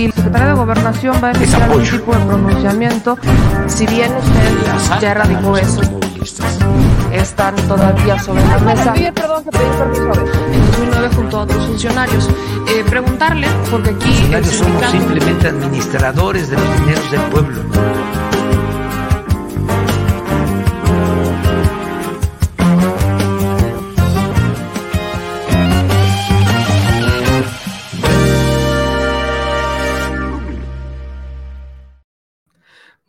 si el secretario de Gobernación va a emitir algún tipo de pronunciamiento, si bien usted ya erradicó eso, están todavía sobre la mesa. perdón, que pedí permiso En 2009 junto a otros funcionarios. Eh, preguntarle, porque aquí... Los funcionarios somos simplemente administradores de los dineros del pueblo.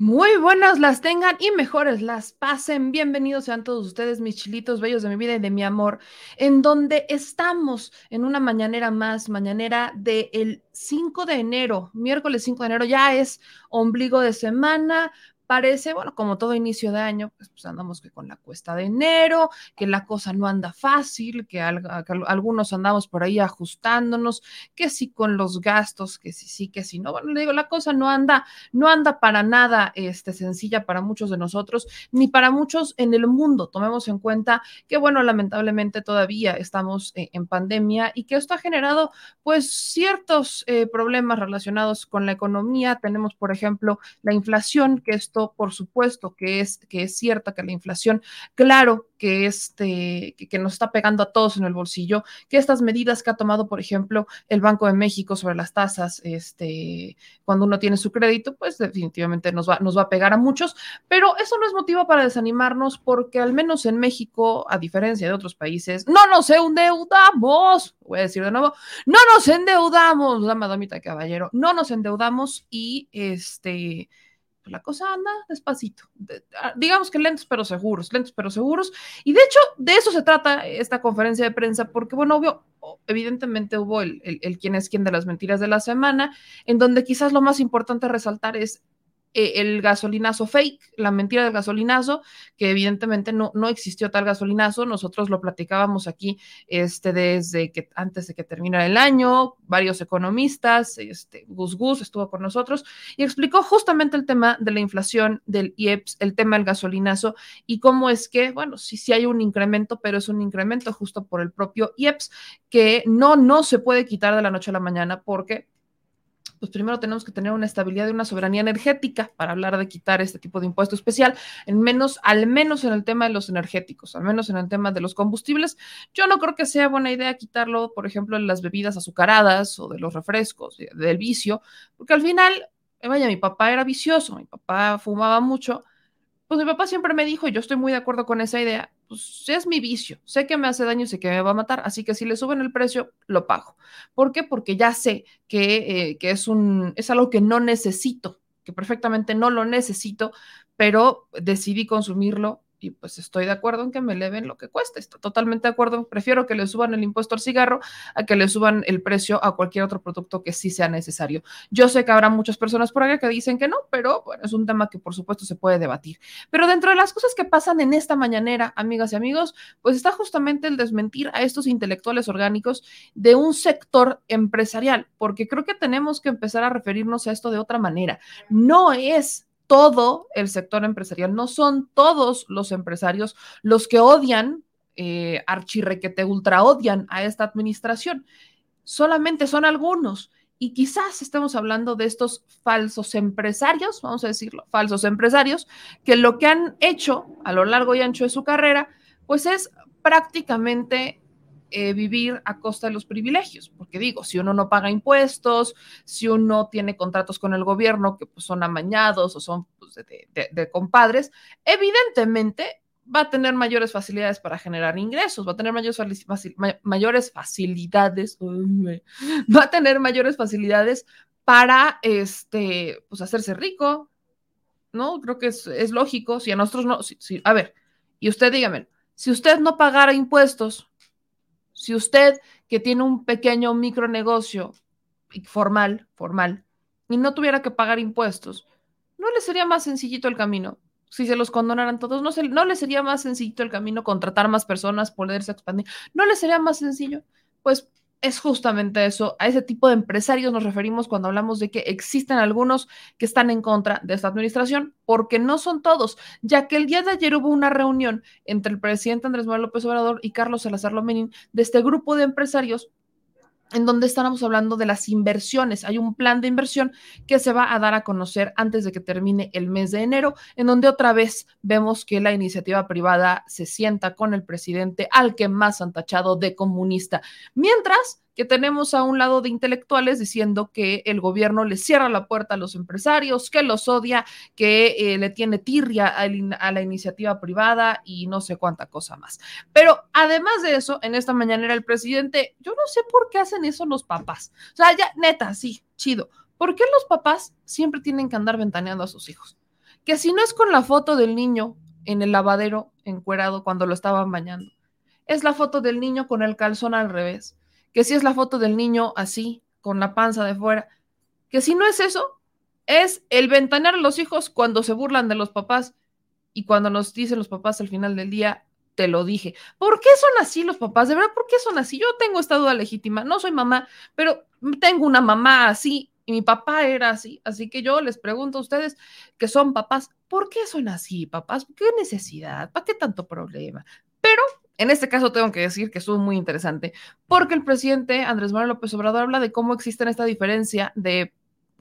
Muy buenas las tengan y mejores las pasen. Bienvenidos sean todos ustedes, mis chilitos bellos de mi vida y de mi amor, en donde estamos en una mañanera más, mañanera del 5 de enero, miércoles 5 de enero, ya es ombligo de semana, parece, bueno, como todo inicio de año, pues, pues andamos que con la cuesta de enero, que la cosa no anda fácil, que, algunos andamos por ahí ajustándonos, que sí con los gastos, que sí, sí, que sí, no. Bueno, le digo, la cosa no anda, no anda para nada este, sencilla para muchos de nosotros, ni para muchos en el mundo. Tomemos en cuenta que, bueno, lamentablemente todavía estamos eh, en pandemia y que esto ha generado, pues, ciertos eh, problemas relacionados con la economía. Tenemos, por ejemplo, la inflación, que esto por supuesto, que es, que es cierta, que la inflación, claro que, este, que, nos está pegando a todos en el bolsillo, que estas medidas que ha tomado, por ejemplo, el Banco de México sobre las tasas, este, cuando uno tiene su crédito, pues definitivamente nos va, nos va a pegar a muchos, pero eso no es motivo para desanimarnos porque al menos en México, a diferencia de otros países, no nos endeudamos, voy a decir de nuevo, no nos endeudamos, damita, caballero, no nos endeudamos y este la cosa anda despacito. Ah, digamos que lentos pero seguros, lentos pero seguros. Y de hecho, de eso se trata esta conferencia de prensa, porque, bueno, obvio, evidentemente hubo el, el, el quién es quién de las mentiras de la semana, en donde quizás lo más importante resaltar es eh, el gasolinazo fake, la mentira del gasolinazo, que evidentemente no, no existió tal gasolinazo. Nosotros lo platicábamos aquí este, desde que antes de que terminara el año, varios economistas, este, Gus Gus estuvo con nosotros y explicó justamente el tema de la inflación del IEPS, el tema del gasolinazo y cómo es que, bueno, sí, sí hay un incremento, pero es un incremento justo por el propio IEPS que no, no se puede quitar de la noche a la mañana porque pues primero tenemos que tener una estabilidad y una soberanía energética para hablar de quitar este tipo de impuesto especial, al menos en el tema de los energéticos, al menos en el tema de los combustibles. Yo no creo que sea buena idea quitarlo, por ejemplo, en las bebidas azucaradas o de los refrescos, del vicio, porque al final, eh, vaya, mi papá era vicioso, mi papá fumaba mucho, pues mi papá siempre me dijo, y yo estoy muy de acuerdo con esa idea, pues es mi vicio, sé que me hace daño y sé que me va a matar, así que si le suben el precio, lo pago. ¿Por qué? Porque ya sé que, eh, que es, un, es algo que no necesito, que perfectamente no lo necesito, pero decidí consumirlo y pues estoy de acuerdo en que me eleven lo que cueste, estoy totalmente de acuerdo, prefiero que le suban el impuesto al cigarro a que le suban el precio a cualquier otro producto que sí sea necesario. Yo sé que habrá muchas personas por ahí que dicen que no, pero bueno, es un tema que por supuesto se puede debatir. Pero dentro de las cosas que pasan en esta mañanera, amigas y amigos, pues está justamente el desmentir a estos intelectuales orgánicos de un sector empresarial, porque creo que tenemos que empezar a referirnos a esto de otra manera. No es todo el sector empresarial, no son todos los empresarios los que odian, eh, archirrequete ultra odian a esta administración, solamente son algunos. Y quizás estemos hablando de estos falsos empresarios, vamos a decirlo, falsos empresarios, que lo que han hecho a lo largo y ancho de su carrera, pues es prácticamente eh, vivir a costa de los privilegios, porque digo, si uno no paga impuestos, si uno tiene contratos con el gobierno que pues, son amañados o son pues, de, compadres, evidentemente va a tener mayores facilidades para generar ingresos, va a tener mayores, mayores facilidades, va a tener mayores facilidades para este, pues, hacerse rico, ¿no? Creo que es, es lógico, si a nosotros no, si, a ver, y usted dígame, si usted no pagara impuestos, si usted que tiene un pequeño micronegocio formal, formal, y no tuviera que pagar impuestos, ¿no le sería más sencillito el camino? Si se los condonaran todos, ¿no, ¿no le sería más sencillito el camino contratar más personas, poderse expandir? ¿No le sería más sencillo? Pues es justamente eso, a ese tipo de empresarios nos referimos cuando hablamos de que existen algunos que están en contra de esta administración, porque no son todos, ya que el día de ayer hubo una reunión entre el presidente Andrés Manuel López Obrador y Carlos Salazar Lomenin de este grupo de empresarios en donde estábamos hablando de las inversiones. Hay un plan de inversión que se va a dar a conocer antes de que termine el mes de enero, en donde otra vez vemos que la iniciativa privada se sienta con el presidente al que más han tachado de comunista. Mientras que tenemos a un lado de intelectuales diciendo que el gobierno le cierra la puerta a los empresarios, que los odia, que eh, le tiene tirria a, la iniciativa privada y no sé cuánta cosa más. Pero además de eso, en esta mañanera el presidente, yo no sé por qué hacen eso los papás. O sea, ya, neta, sí, chido. ¿Por qué los papás siempre tienen que andar ventaneando a sus hijos? Que si no es con la foto del niño en el lavadero encuerado cuando lo estaban bañando, es la foto del niño con el calzón al revés que si es la foto del niño así, con la panza de fuera, que si no es eso, es el ventanear a los hijos cuando se burlan de los papás y cuando nos dicen los papás al final del día, te lo dije. ¿Por qué son así los papás? De verdad, ¿por qué son así? Yo tengo esta duda legítima, no soy mamá, pero tengo una mamá así y mi papá era así, así que yo les pregunto a ustedes que son papás, ¿por qué son así, papás? ¿Qué necesidad? ¿Para qué tanto problema? Pero en este caso tengo que decir que estuvo muy interesante porque el presidente Andrés Manuel López Obrador habla de cómo existe esta diferencia de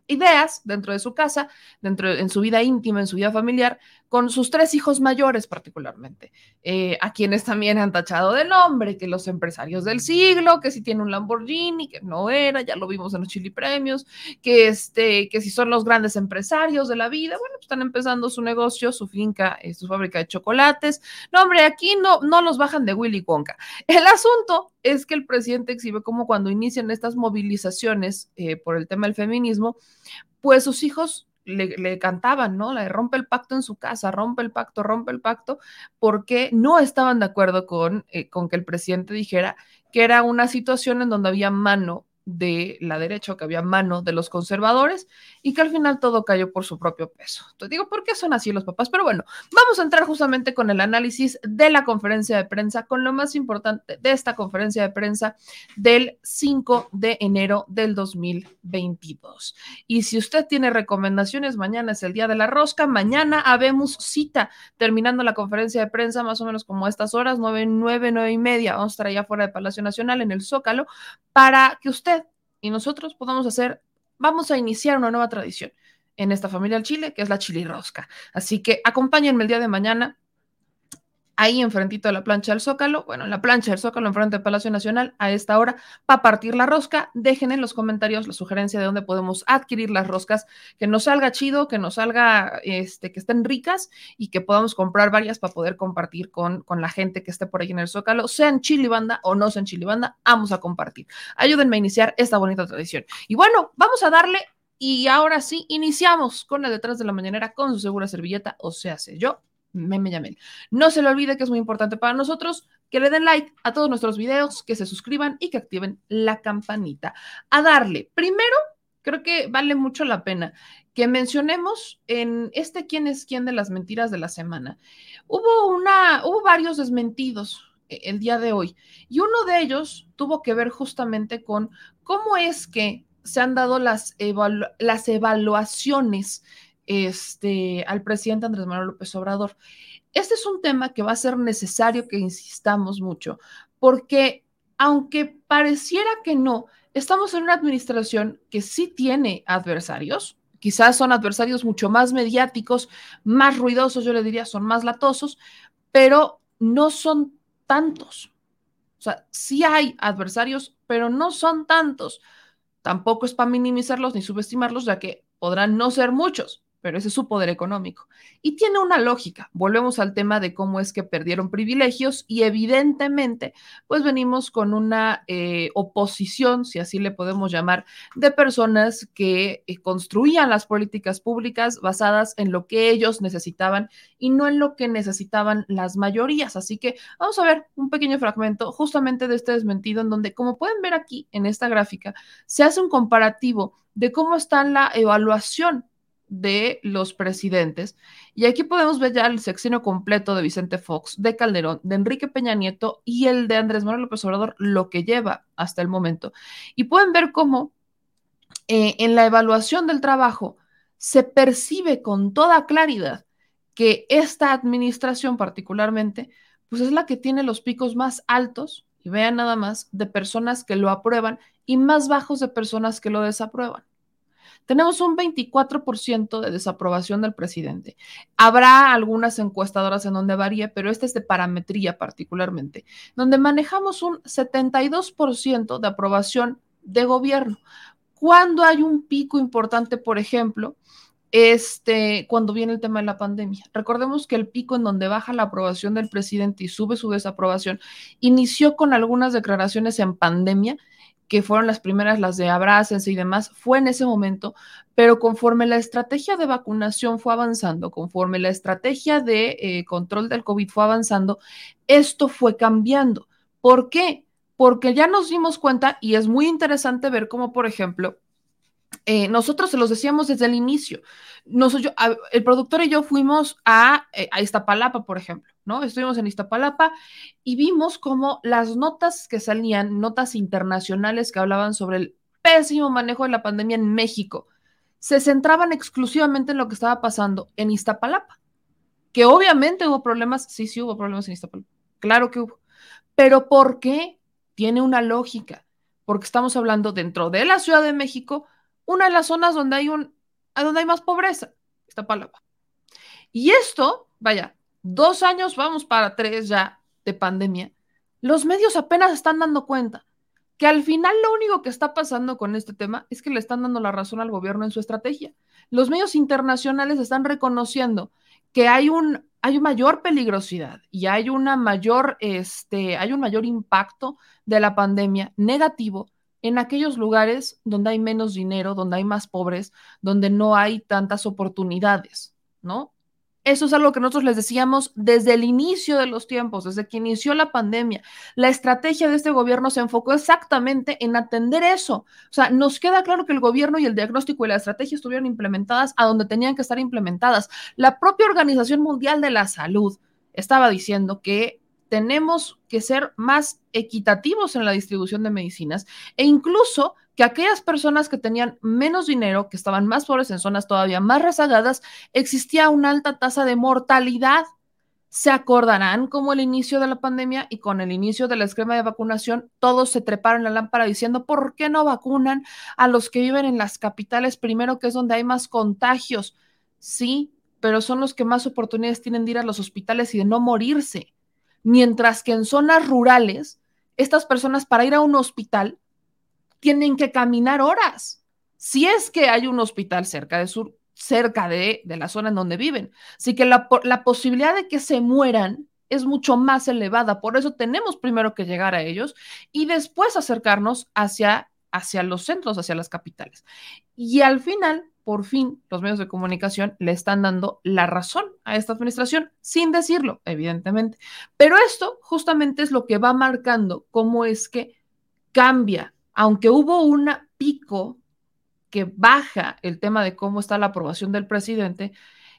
ideas dentro de su casa, dentro en su vida íntima, en su vida familiar, con sus tres hijos mayores particularmente, eh, a quienes también han tachado de nombre, que los empresarios del siglo, que si tiene un Lamborghini, que no era, ya lo vimos en los Chili Premios, que, este, que si son los grandes empresarios de la vida, bueno, pues están empezando su negocio, su finca, eh, su fábrica de chocolates. No, hombre, aquí no, no los bajan de Willy Wonka. El asunto es que el presidente exhibe como cuando inician estas movilizaciones eh, por el tema del feminismo, pues sus hijos le, cantaban, ¿no? La de rompe el pacto en su casa, rompe el pacto, rompe el pacto, porque no estaban de acuerdo con, eh, con que el presidente dijera que era una situación en donde había mano de la derecha, que había mano de los conservadores y que al final todo cayó por su propio peso. Entonces digo, ¿por qué son así los papás? Pero bueno, vamos a entrar justamente con el análisis de la conferencia de prensa, con lo más importante de esta conferencia de prensa del 5 de enero del 2022. Y si usted tiene recomendaciones, mañana es el día de la rosca, mañana habemos cita terminando la conferencia de prensa más o menos como estas horas, 9, 9, 9 y media, vamos a estar allá fuera de Palacio Nacional en el Zócalo, para que usted y nosotros podamos hacer, vamos a iniciar una nueva tradición en esta familia del Chile, que es la chilirrosca. Así que acompáñenme el día de mañana ahí enfrentito de la plancha del Zócalo, bueno, en la plancha del Zócalo, enfrente del Palacio Nacional, a esta hora, para partir la rosca. Dejen en los comentarios la sugerencia de dónde podemos adquirir las roscas, que nos salga chido, que nos salga, este, que estén ricas y que podamos comprar varias para poder compartir con, con la gente que esté por ahí en el Zócalo, sean chilibanda o no sean chilibanda, vamos a compartir. Ayúdenme a iniciar esta bonita tradición. Y bueno, vamos a darle y ahora sí, iniciamos con la detrás de la mañanera con su segura servilleta, o sea, sé yo, Meme Yamel. No se le olvide que es muy importante para nosotros que le den like a todos nuestros videos, que se suscriban y que activen la campanita. A darle. Primero, creo que vale mucho la pena que mencionemos en este quién es quién de las mentiras de la semana. Hubo una, hubo varios desmentidos eh, el día de hoy y uno de ellos tuvo que ver justamente con cómo es que se han dado las, las evaluaciones este, al presidente Andrés Manuel López Obrador. Este es un tema que va a ser necesario que insistamos mucho, porque aunque pareciera que no, estamos en una administración que sí tiene adversarios, quizás son adversarios mucho más mediáticos, más ruidosos, yo le diría, son más latosos, pero no son tantos. O sea, sí hay adversarios, pero no son tantos. Tampoco es para minimizarlos ni subestimarlos, ya que podrán no ser muchos, pero ese es su poder económico. Y tiene una lógica. Volvemos al tema de cómo es que perdieron privilegios y evidentemente, pues venimos con una eh, oposición, si así le podemos llamar, de personas que eh, construían las políticas públicas basadas en lo que ellos necesitaban y no en lo que necesitaban las mayorías. Así que vamos a ver un pequeño fragmento justamente de este desmentido en donde, como pueden ver aquí en esta gráfica, se hace un comparativo de cómo está la evaluación de los presidentes. Y aquí podemos ver ya el sexenio completo de Vicente Fox, de Calderón, de Enrique Peña Nieto y el de Andrés Manuel López Obrador, lo que lleva hasta el momento. Y pueden ver cómo eh, en la evaluación del trabajo se percibe con toda claridad que esta administración particularmente, pues es la que tiene los picos más altos y vean nada más, de personas que lo aprueban y más bajos de personas que lo desaprueban. Tenemos un 24% de desaprobación del presidente. Habrá algunas encuestadoras en donde varíe, pero este es de parametría particularmente, donde manejamos un 72% de aprobación de gobierno. Cuando hay un pico importante, por ejemplo, este, cuando viene el tema de la pandemia. Recordemos que el pico en donde baja la aprobación del presidente y sube su desaprobación inició con algunas declaraciones en pandemia que fueron las primeras, las de abrácense y demás, fue en ese momento, pero conforme la estrategia de vacunación fue avanzando, conforme la estrategia de eh, control del COVID fue avanzando, esto fue cambiando. ¿Por qué? Porque ya nos dimos cuenta y es muy interesante ver cómo, por ejemplo, eh, nosotros se los decíamos desde el inicio. Nosotros, el productor y yo fuimos a, eh, a Iztapalapa, por ejemplo, ¿no? Estuvimos en Iztapalapa y vimos cómo las notas que salían, notas internacionales que hablaban sobre el pésimo manejo de la pandemia en México, se centraban exclusivamente en lo que estaba pasando en Iztapalapa. Que obviamente hubo problemas, sí, sí hubo problemas en Iztapalapa, claro que hubo. Pero ¿por qué? Tiene una lógica, porque estamos hablando dentro de la Ciudad de México una de las zonas donde hay, un, donde hay más pobreza, esta palabra. Y esto, vaya, dos años, vamos para tres ya de pandemia, los medios apenas están dando cuenta que al final lo único que está pasando con este tema es que le están dando la razón al gobierno en su estrategia. Los medios internacionales están reconociendo que hay un hay mayor peligrosidad y hay una mayor este hay un mayor impacto de la pandemia negativo en aquellos lugares donde hay menos dinero, donde hay más pobres, donde no hay tantas oportunidades, ¿no? Eso es algo que nosotros les decíamos desde el inicio de los tiempos, desde que inició la pandemia. La estrategia de este gobierno se enfocó exactamente en atender eso. O sea, nos queda claro que el gobierno y el diagnóstico y la estrategia estuvieron implementadas a donde tenían que estar implementadas. La propia Organización Mundial de la Salud estaba diciendo que tenemos que ser más equitativos en la distribución de medicinas e incluso que aquellas personas que tenían menos dinero, que estaban más pobres en zonas todavía más rezagadas, existía una alta tasa de mortalidad. Se acordarán como el inicio de la pandemia y con el inicio del esquema de vacunación, todos se treparon la lámpara diciendo, ¿por qué no vacunan a los que viven en las capitales primero, que es donde hay más contagios? Sí, pero son los que más oportunidades tienen de ir a los hospitales y de no morirse mientras que en zonas rurales, estas personas para ir a un hospital tienen que caminar horas. Si es que hay un hospital cerca de, sur, cerca de, la zona en donde viven. Así que la, la posibilidad de que se mueran es mucho más elevada. Por eso tenemos primero que llegar a ellos y después acercarnos hacia, hacia los centros, hacia las capitales. Y al final por fin los medios de comunicación le están dando la razón a esta administración, sin decirlo, evidentemente. Pero esto justamente es lo que va marcando cómo es que cambia, aunque hubo un pico que baja el tema de cómo está la aprobación del presidente,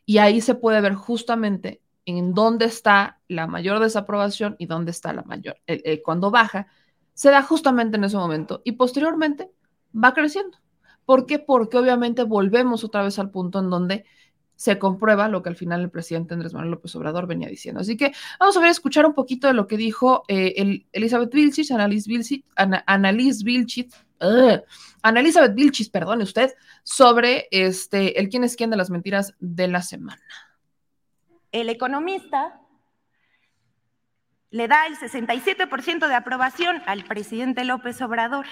y ahí se puede ver justamente en dónde está la mayor desaprobación y dónde está la mayor, cuando baja, se da justamente en ese momento y posteriormente va creciendo. ¿Por qué? Porque obviamente volvemos otra vez al punto en donde se comprueba lo que al final el presidente Andrés Manuel López Obrador venía diciendo. Así que vamos a ver, escuchar un poquito de lo que dijo eh, Elizabeth Vilchis, Annalise Vilchis, Annalise Vilchis, Elizabeth Vilchis, perdone usted, sobre este, el quién es quién de las mentiras de la semana. El economista le da el 67% de aprobación al presidente López Obrador.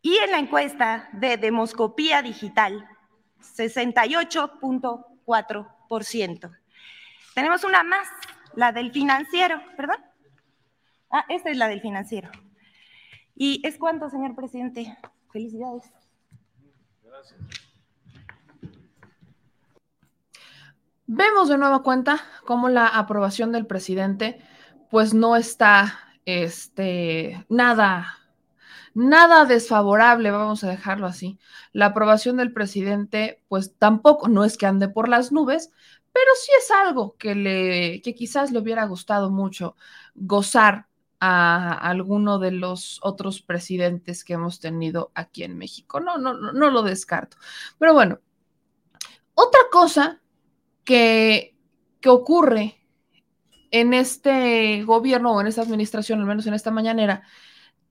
Y en la encuesta de demoscopía digital, 68.4%. Tenemos una más, la del financiero, ¿perdón? Ah, esta es la del financiero. ¿Y es cuánto, señor presidente? Felicidades. Gracias. Vemos de nueva cuenta cómo la aprobación del presidente pues no está este, nada nada desfavorable, vamos a dejarlo así. La aprobación del presidente, pues tampoco, no es que ande por las nubes, pero sí es algo que, le, que quizás le hubiera gustado mucho gozar a alguno de los otros presidentes que hemos tenido aquí en México. No, no, no, no lo descarto. Pero bueno, otra cosa que, que ocurre en este gobierno o en esta administración, al menos en esta mañanera,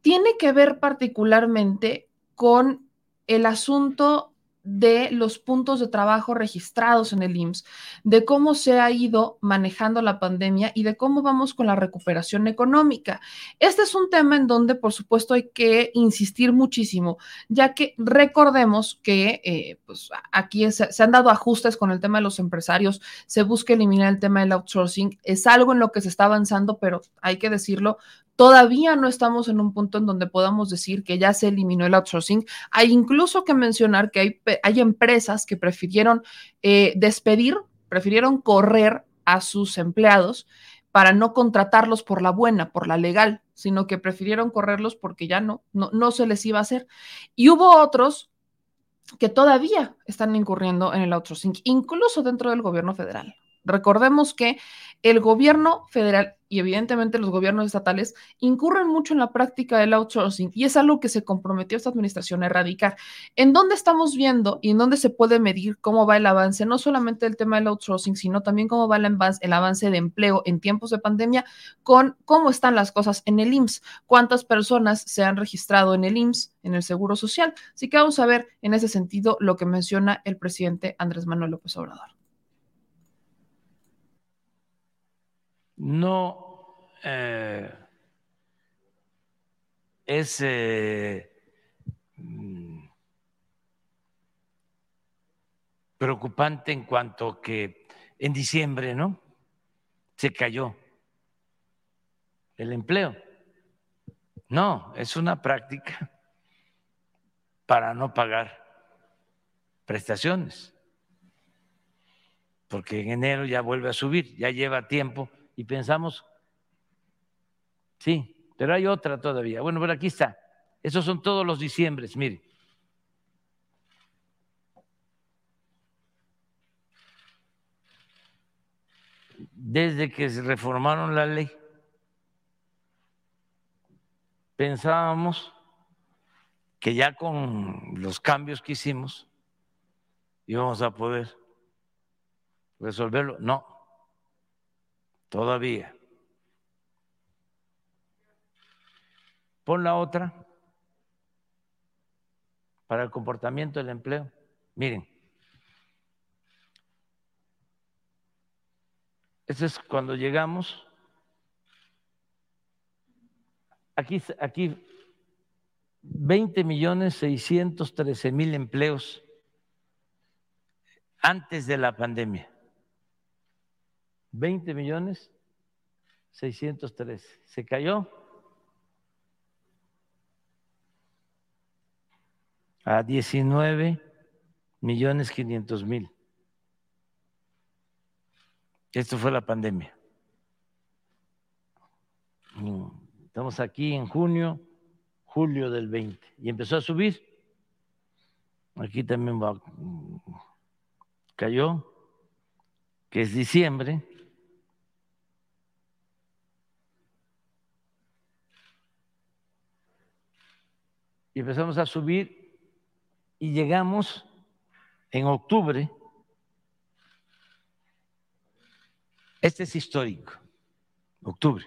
tiene que ver particularmente con el asunto de los puntos de trabajo registrados en el IMSS, de cómo se ha ido manejando la pandemia y de cómo vamos con la recuperación económica. Este es un tema en donde, por supuesto, hay que insistir muchísimo, ya que recordemos que eh, pues, aquí se, se han dado ajustes con el tema de los empresarios, se busca eliminar el tema del outsourcing, es algo en lo que se está avanzando, pero hay que decirlo, Todavía no estamos en un punto en donde podamos decir que ya se eliminó el outsourcing. Hay incluso que mencionar que hay, hay empresas que prefirieron eh, despedir, prefirieron correr a sus empleados para no contratarlos por la buena, por la legal, sino que prefirieron correrlos porque ya no, no, no se les iba a hacer. Y hubo otros que todavía están incurriendo en el outsourcing, incluso dentro del gobierno federal. Recordemos que el gobierno federal y evidentemente los gobiernos estatales incurren mucho en la práctica del outsourcing y es algo que se comprometió esta administración a erradicar. ¿En dónde estamos viendo y en dónde se puede medir cómo va el avance, no solamente el tema del outsourcing, sino también cómo va el avance, el avance de empleo en tiempos de pandemia con cómo están las cosas en el IMSS, cuántas personas se han registrado en el IMSS, en el Seguro Social? Así que vamos a ver en ese sentido lo que menciona el presidente Andrés Manuel López Obrador. No eh, es eh, mm, preocupante en cuanto que en diciembre, ¿no? Se cayó el empleo. No, es una práctica para no pagar prestaciones, porque en enero ya vuelve a subir, ya lleva tiempo y pensamos, sí, pero hay otra todavía. Bueno, pero aquí está. Esos son todos los diciembres, mire. Desde que se reformaron la ley, pensábamos que ya con los cambios que hicimos íbamos a poder resolverlo. No, Todavía. Pon la otra para el comportamiento del empleo. Miren, eso es cuando llegamos. Aquí, aquí 20 millones 613 mil empleos antes de la pandemia. 20 millones 613. Se cayó a 19 millones 500 mil. Esto fue la pandemia. Estamos aquí en junio, julio del 20, y empezó a subir. Aquí también va, cayó, que es diciembre, empezamos a subir y llegamos en octubre. Este es histórico, octubre.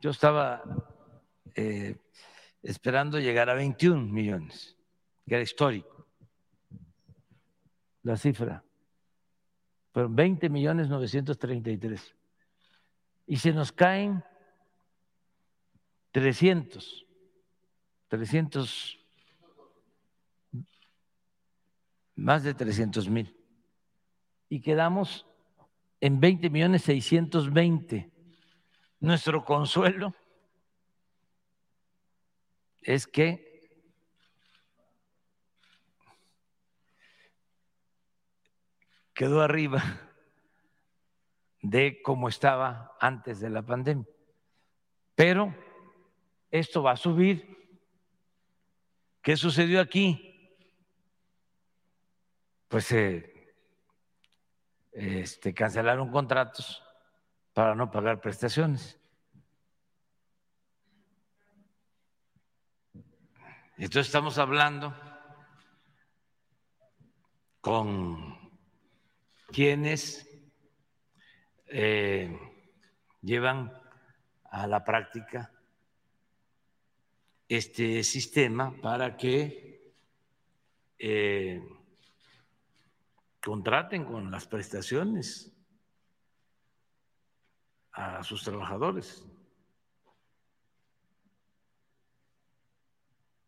Yo estaba eh, esperando llegar a 21 millones, que era histórico. La cifra. Fueron 20 millones 933. Y se nos caen 300, 300, más de 300 mil. Y quedamos en 20 millones 620. Nuestro consuelo es que quedó arriba de cómo estaba antes de la pandemia. Pero esto va a subir. ¿Qué sucedió aquí? Pues eh, este, cancelaron contratos para no pagar prestaciones. Entonces estamos hablando con quienes eh, llevan a la práctica este sistema para que eh, contraten con las prestaciones a sus trabajadores.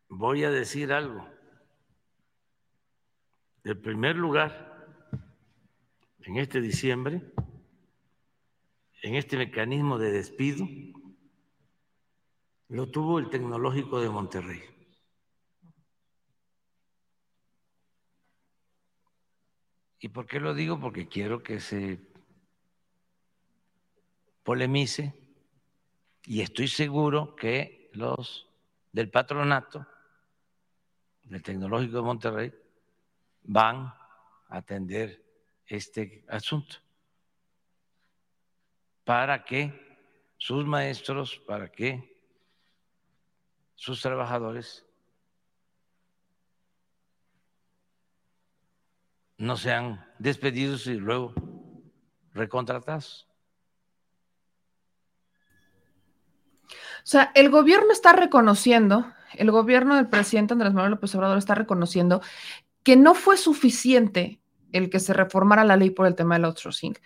Voy a decir algo. El primer lugar en este diciembre, en este mecanismo de despido, lo tuvo el Tecnológico de Monterrey. ¿Y por qué lo digo? Porque quiero que se polemice y estoy seguro que los del patronato del Tecnológico de Monterrey van a atender este asunto para que sus maestros, para que sus trabajadores no sean despedidos y luego recontratados. O sea, el gobierno está reconociendo, el gobierno del presidente Andrés Manuel López Obrador está reconociendo que no fue suficiente el que se reformara la ley por el tema del outsourcing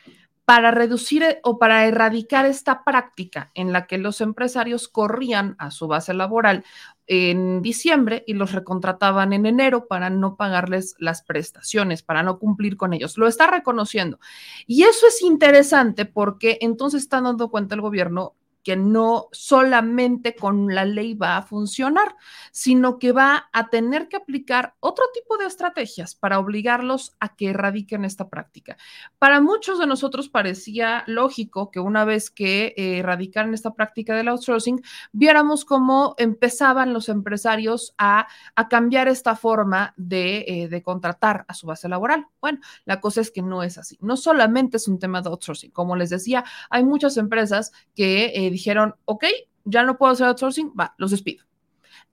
para reducir eh, o para erradicar esta práctica en la que los empresarios corrían a su base laboral en diciembre y los recontrataban en enero para no pagarles las prestaciones, para no cumplir con ellos. Lo está reconociendo. Y eso es interesante porque entonces está dando cuenta el gobierno que no solamente con la ley va a funcionar, sino que va a tener que aplicar otro tipo de estrategias para obligarlos a que erradiquen esta práctica. Para muchos de nosotros parecía lógico que una vez que eh, erradicaran esta práctica del outsourcing, viéramos cómo empezaban los empresarios a, cambiar esta forma de, eh, de contratar a su base laboral. Bueno, la cosa es que no es así. No solamente es un tema de outsourcing. Como les decía, hay muchas empresas que eh, dijeron, ok, ya no puedo hacer outsourcing, va, los despido.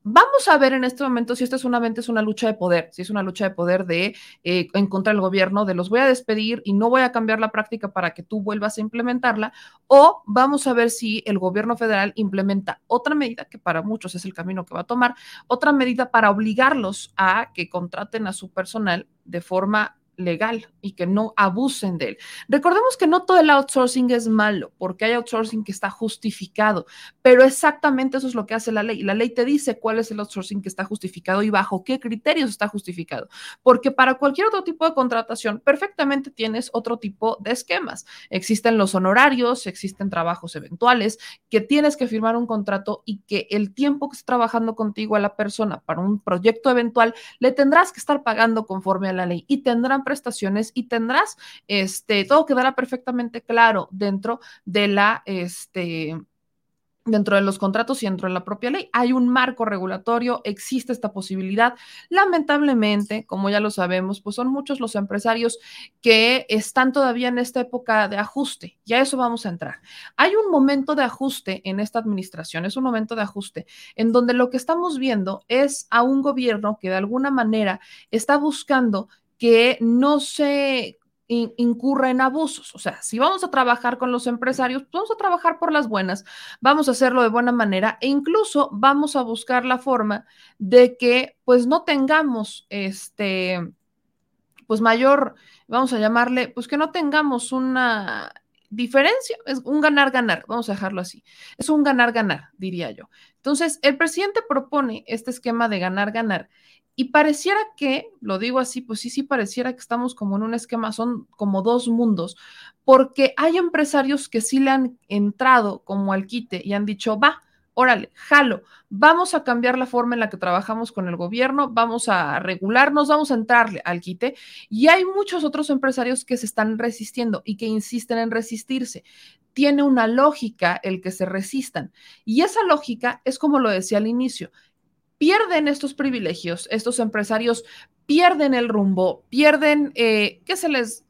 Vamos a ver en este momento si esta es una, es una lucha de poder, si es una lucha de poder de eh, en contra del gobierno, de los voy a despedir y no voy a cambiar la práctica para que tú vuelvas a implementarla, o vamos a ver si el gobierno federal implementa otra medida, que para muchos es el camino que va a tomar, otra medida para obligarlos a que contraten a su personal de forma legal y que no abusen de él. Recordemos que no todo el outsourcing es malo, porque hay outsourcing que está justificado, pero exactamente eso es lo que hace la ley. La ley te dice cuál es el outsourcing que está justificado y bajo qué criterios está justificado, porque para cualquier otro tipo de contratación perfectamente tienes otro tipo de esquemas. Existen los honorarios, existen trabajos eventuales, que tienes que firmar un contrato y que el tiempo que está trabajando contigo a la persona para un proyecto eventual le tendrás que estar pagando conforme a la ley y tendrán prestaciones y tendrás, este, todo quedará perfectamente claro dentro de la, este, dentro de los contratos y dentro de la propia ley. Hay un marco regulatorio, existe esta posibilidad. Lamentablemente, como ya lo sabemos, pues son muchos los empresarios que están todavía en esta época de ajuste. Ya eso vamos a entrar. Hay un momento de ajuste en esta administración, es un momento de ajuste en donde lo que estamos viendo es a un gobierno que de alguna manera está buscando que no se incurra en abusos. O sea, si vamos a trabajar con los empresarios, pues vamos a trabajar por las buenas, vamos a hacerlo de buena manera e incluso vamos a buscar la forma de que pues no tengamos este, pues mayor, vamos a llamarle, pues que no tengamos una diferencia, es un ganar-ganar, vamos a dejarlo así. Es un ganar-ganar, diría yo. Entonces, el presidente propone este esquema de ganar-ganar y pareciera que, lo digo así, pues sí, sí pareciera que estamos como en un esquema, son como dos mundos, porque hay empresarios que sí le han entrado como al quite y han dicho, va, órale, jalo, vamos a cambiar la forma en la que trabajamos con el gobierno, vamos a regularnos, vamos a entrarle al quite. Y hay muchos otros empresarios que se están resistiendo y que insisten en resistirse. Tiene una lógica el que se resistan. Y esa lógica es como lo decía al inicio, pierden estos privilegios, estos empresarios pierden el rumbo, pierden, eh, ¿qué se les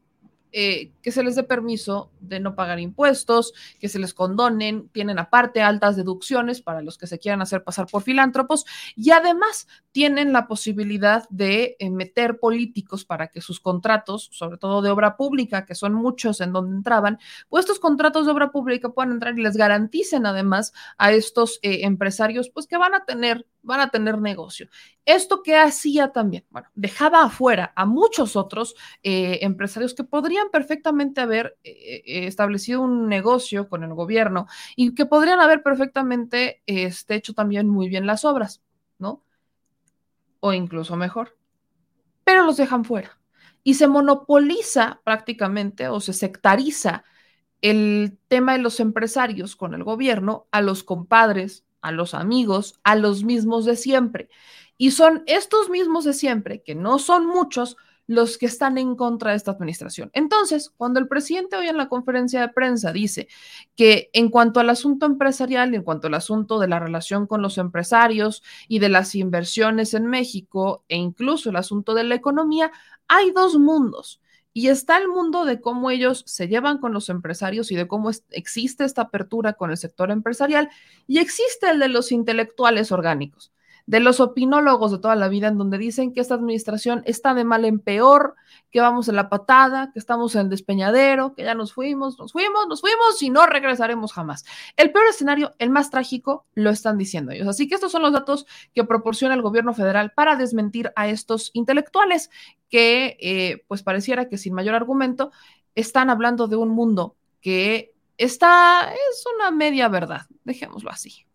eh, que se les dé permiso de no pagar impuestos, que se les condonen, tienen aparte altas deducciones para los que se quieran hacer pasar por filántropos y además tienen la posibilidad de eh, meter políticos para que sus contratos, sobre todo de obra pública, que son muchos en donde entraban, pues estos contratos de obra pública puedan entrar y les garanticen además a estos empresarios pues que van a tener van a tener negocio. ¿Esto qué hacía también? Bueno, dejaba afuera a muchos otros eh, empresarios que podrían perfectamente haber eh, eh, establecido un negocio con el gobierno y que podrían haber perfectamente este, hecho también muy bien las obras, ¿no? O incluso mejor. Pero los dejan fuera. Y se monopoliza prácticamente o se sectariza el tema de los empresarios con el gobierno a los compadres, a los amigos, a los mismos de siempre. Y son estos mismos de siempre, que no son muchos, los que están en contra de esta administración. Entonces, cuando el presidente hoy en la conferencia de prensa dice que en cuanto al asunto empresarial, en cuanto al asunto de la relación con los empresarios y de las inversiones en México e incluso el asunto de la economía, hay dos mundos. Y está el mundo de cómo ellos se llevan con los empresarios y de cómo existe esta apertura con el sector empresarial. Y existe el de los intelectuales orgánicos, de los opinólogos de toda la vida, en donde dicen que esta administración está de mal en peor, que vamos en la patada, que estamos en el despeñadero, que ya nos fuimos, nos fuimos, nos fuimos y no regresaremos jamás. El peor escenario, el más trágico, lo están diciendo ellos. Así que estos son los datos que proporciona el gobierno federal para desmentir a estos intelectuales que, eh, pues pareciera que sin mayor argumento, están hablando de un mundo que está, es una media verdad, dejémoslo así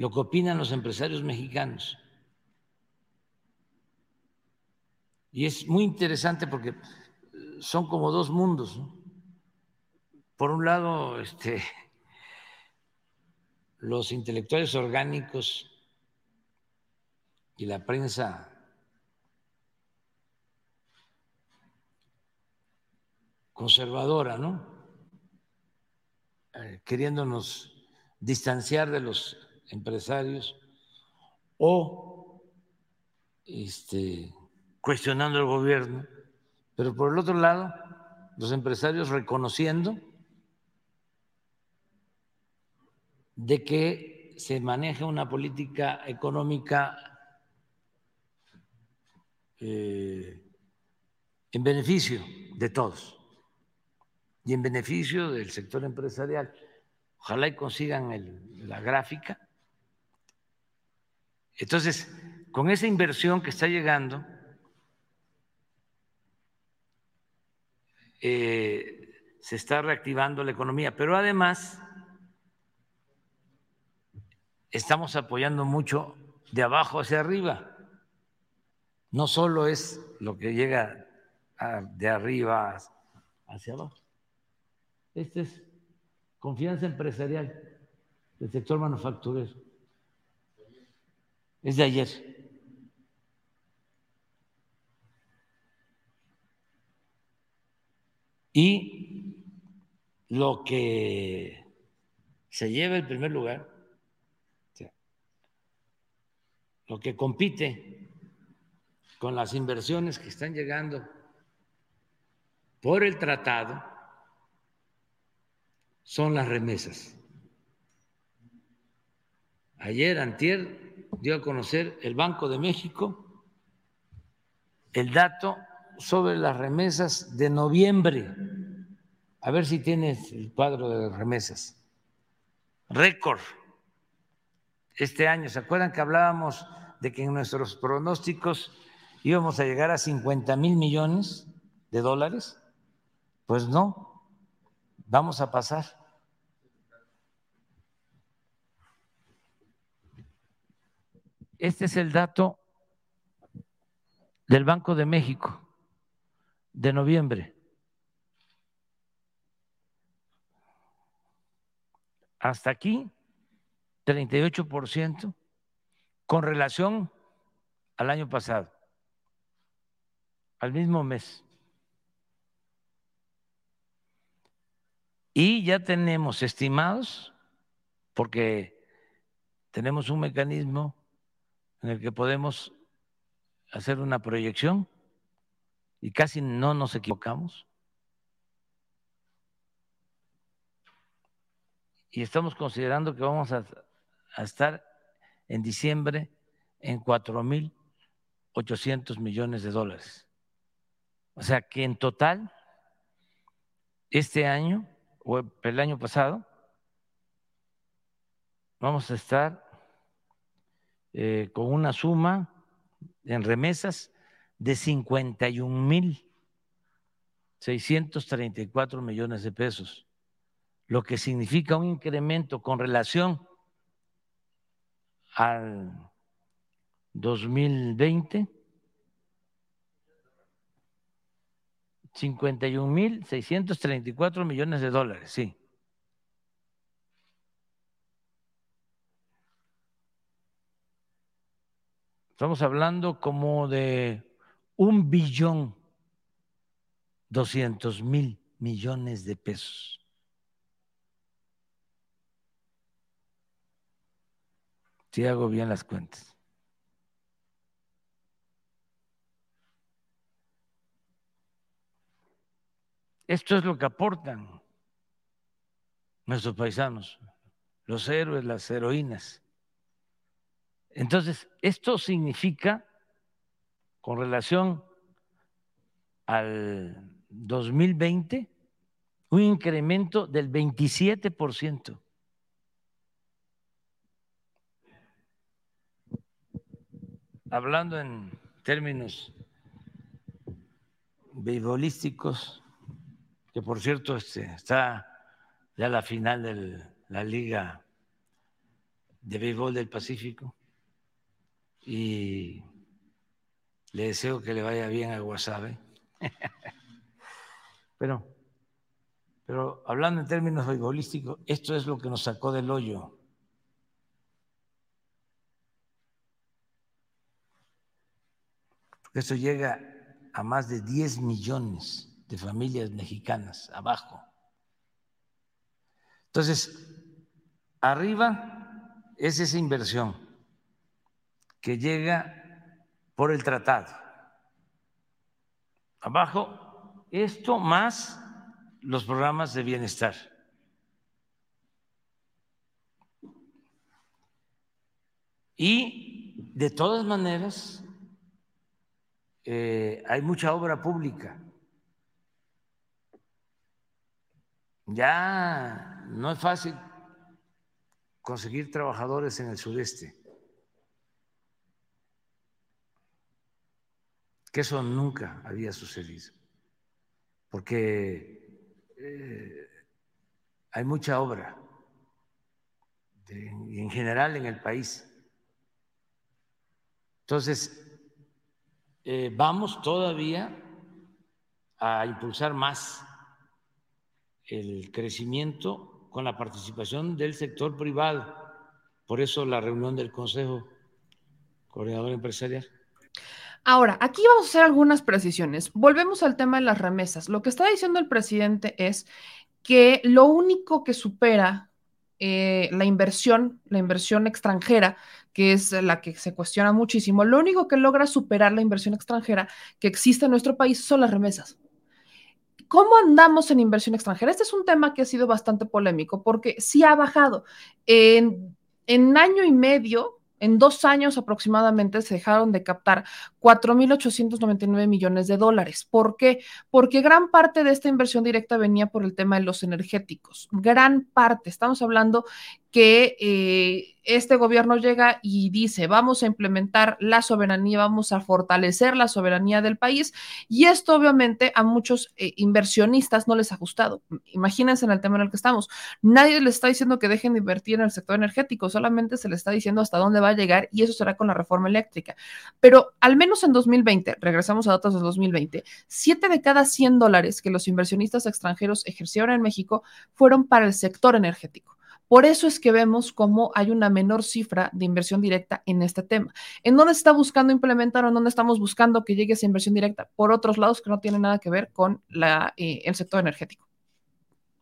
lo que opinan los empresarios mexicanos. Y es muy interesante porque son como dos mundos. Por un lado, este, los intelectuales orgánicos y la prensa conservadora, ¿no? Eh, queriéndonos distanciar de los empresarios o este, cuestionando el gobierno, pero por el otro lado, los empresarios reconociendo de que se maneja una política económica eh, en beneficio de todos y en beneficio del sector empresarial. Ojalá y consigan la gráfica entonces, con esa inversión que está llegando, eh, se está reactivando la economía, pero además estamos apoyando mucho de abajo hacia arriba. No solo es lo que llega de arriba hacia abajo. Esta es confianza empresarial del sector manufacturero es de ayer. Y lo que se lleva el primer lugar, lo que compite con las inversiones que están llegando por el tratado, son las remesas. Ayer, antier, dio a conocer el Banco de México el dato sobre las remesas de noviembre. A ver si tienes el cuadro de remesas. Récord este año. ¿Se acuerdan que hablábamos de que en nuestros pronósticos íbamos a llegar a 50 mil millones de dólares? Pues no, vamos a pasar Este es el dato del Banco de México de noviembre. Hasta aquí, 38% con relación al año pasado, al mismo mes. Y ya tenemos estimados, porque tenemos un mecanismo en el que podemos hacer una proyección y casi no nos equivocamos. Y estamos considerando que vamos a, estar en diciembre en 4.800 millones de dólares. O sea que en total, este año o el año pasado, vamos a estar eh, con una suma en remesas de 51 mil 634 millones de pesos, lo que significa un incremento con relación al 2020 51.634 millones de dólares, sí. Estamos hablando como de un billón doscientos mil millones de pesos. Si hago bien las cuentas. Esto es lo que aportan nuestros paisanos, los héroes, las heroínas. Entonces, esto significa, con relación al 2020, un incremento del 27%. Hablando en términos beisbolísticos, que por cierto este, está ya la final de la Liga de Béisbol del Pacífico y le deseo que le vaya bien a Guasave. pero, pero hablando en términos beisbolísticos, esto es lo que nos sacó del hoyo. Esto llega a más de 10 millones de familias mexicanas abajo. Entonces, arriba es esa inversión que llega por el tratado. Abajo, esto más los programas de bienestar. Y de todas maneras, eh, hay mucha obra pública Ya no es fácil conseguir trabajadores en el sudeste. Que eso nunca había sucedido. Porque eh, hay mucha obra en general en el país. Entonces, eh, vamos todavía a impulsar más el crecimiento con la participación del sector privado. Por eso la reunión del Consejo Coordinador Empresarial. Ahora, aquí vamos a hacer algunas precisiones. Volvemos al tema de las remesas. Lo que está diciendo el presidente es que lo único que supera eh, la inversión, la inversión extranjera, que es la que se cuestiona muchísimo, lo único que logra superar la inversión extranjera que existe en nuestro país son las remesas. ¿Cómo andamos en inversión extranjera? Este es un tema que ha sido bastante polémico porque sí ha bajado. En, en año y medio, en dos años aproximadamente se dejaron de captar 4.899 millones de dólares. ¿Por qué? Porque gran parte de esta inversión directa venía por el tema de los energéticos. Gran parte. Estamos hablando que eh, este gobierno llega y dice, vamos a implementar la soberanía, vamos a fortalecer la soberanía del país. Y esto obviamente a muchos eh, inversionistas no les ha gustado. Imagínense en el tema en el que estamos. Nadie les está diciendo que dejen de invertir en el sector energético, solamente se les está diciendo hasta dónde va a llegar y eso será con la reforma eléctrica. Pero al menos en 2020, regresamos a datos de 2020, 7 de cada 100 dólares que los inversionistas extranjeros ejercieron en México fueron para el sector energético. Por eso es que vemos cómo hay una menor cifra de inversión directa en este tema. ¿En dónde se está buscando implementar o en dónde estamos buscando que llegue esa inversión directa? Por otros lados que no tienen nada que ver con la, eh, el sector energético.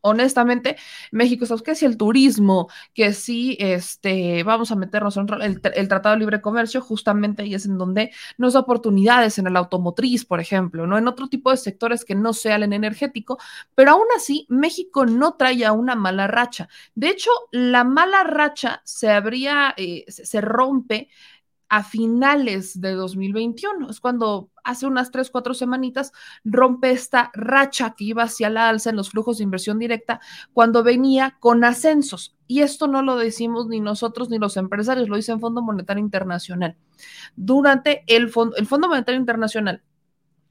Honestamente, México está que si el turismo, que si este, vamos a meternos en el, el, Tratado de Libre Comercio, justamente ahí es en donde nos da oportunidades en el automotriz, por ejemplo, ¿no? En otro tipo de sectores que no sean en energético, pero aún así, México no trae una mala racha. De hecho, la mala racha se habría, eh, se rompe a finales de 2021. Es cuando hace unas tres, cuatro semanitas rompe esta racha que iba hacia la alza en los flujos de inversión directa cuando venía con ascensos. Y esto no lo decimos ni nosotros ni los empresarios, lo dice el Fondo Monetario Internacional. Durante el Fondo, el Fondo Monetario Internacional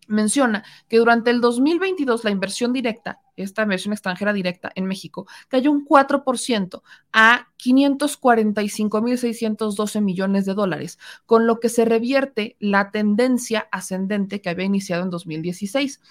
menciona que durante el 2022 la inversión directa, esta inversión extranjera directa en México, cayó un 4% a 545.612 millones de dólares, con lo que se revierte la tendencia ascendente que había iniciado en 2016.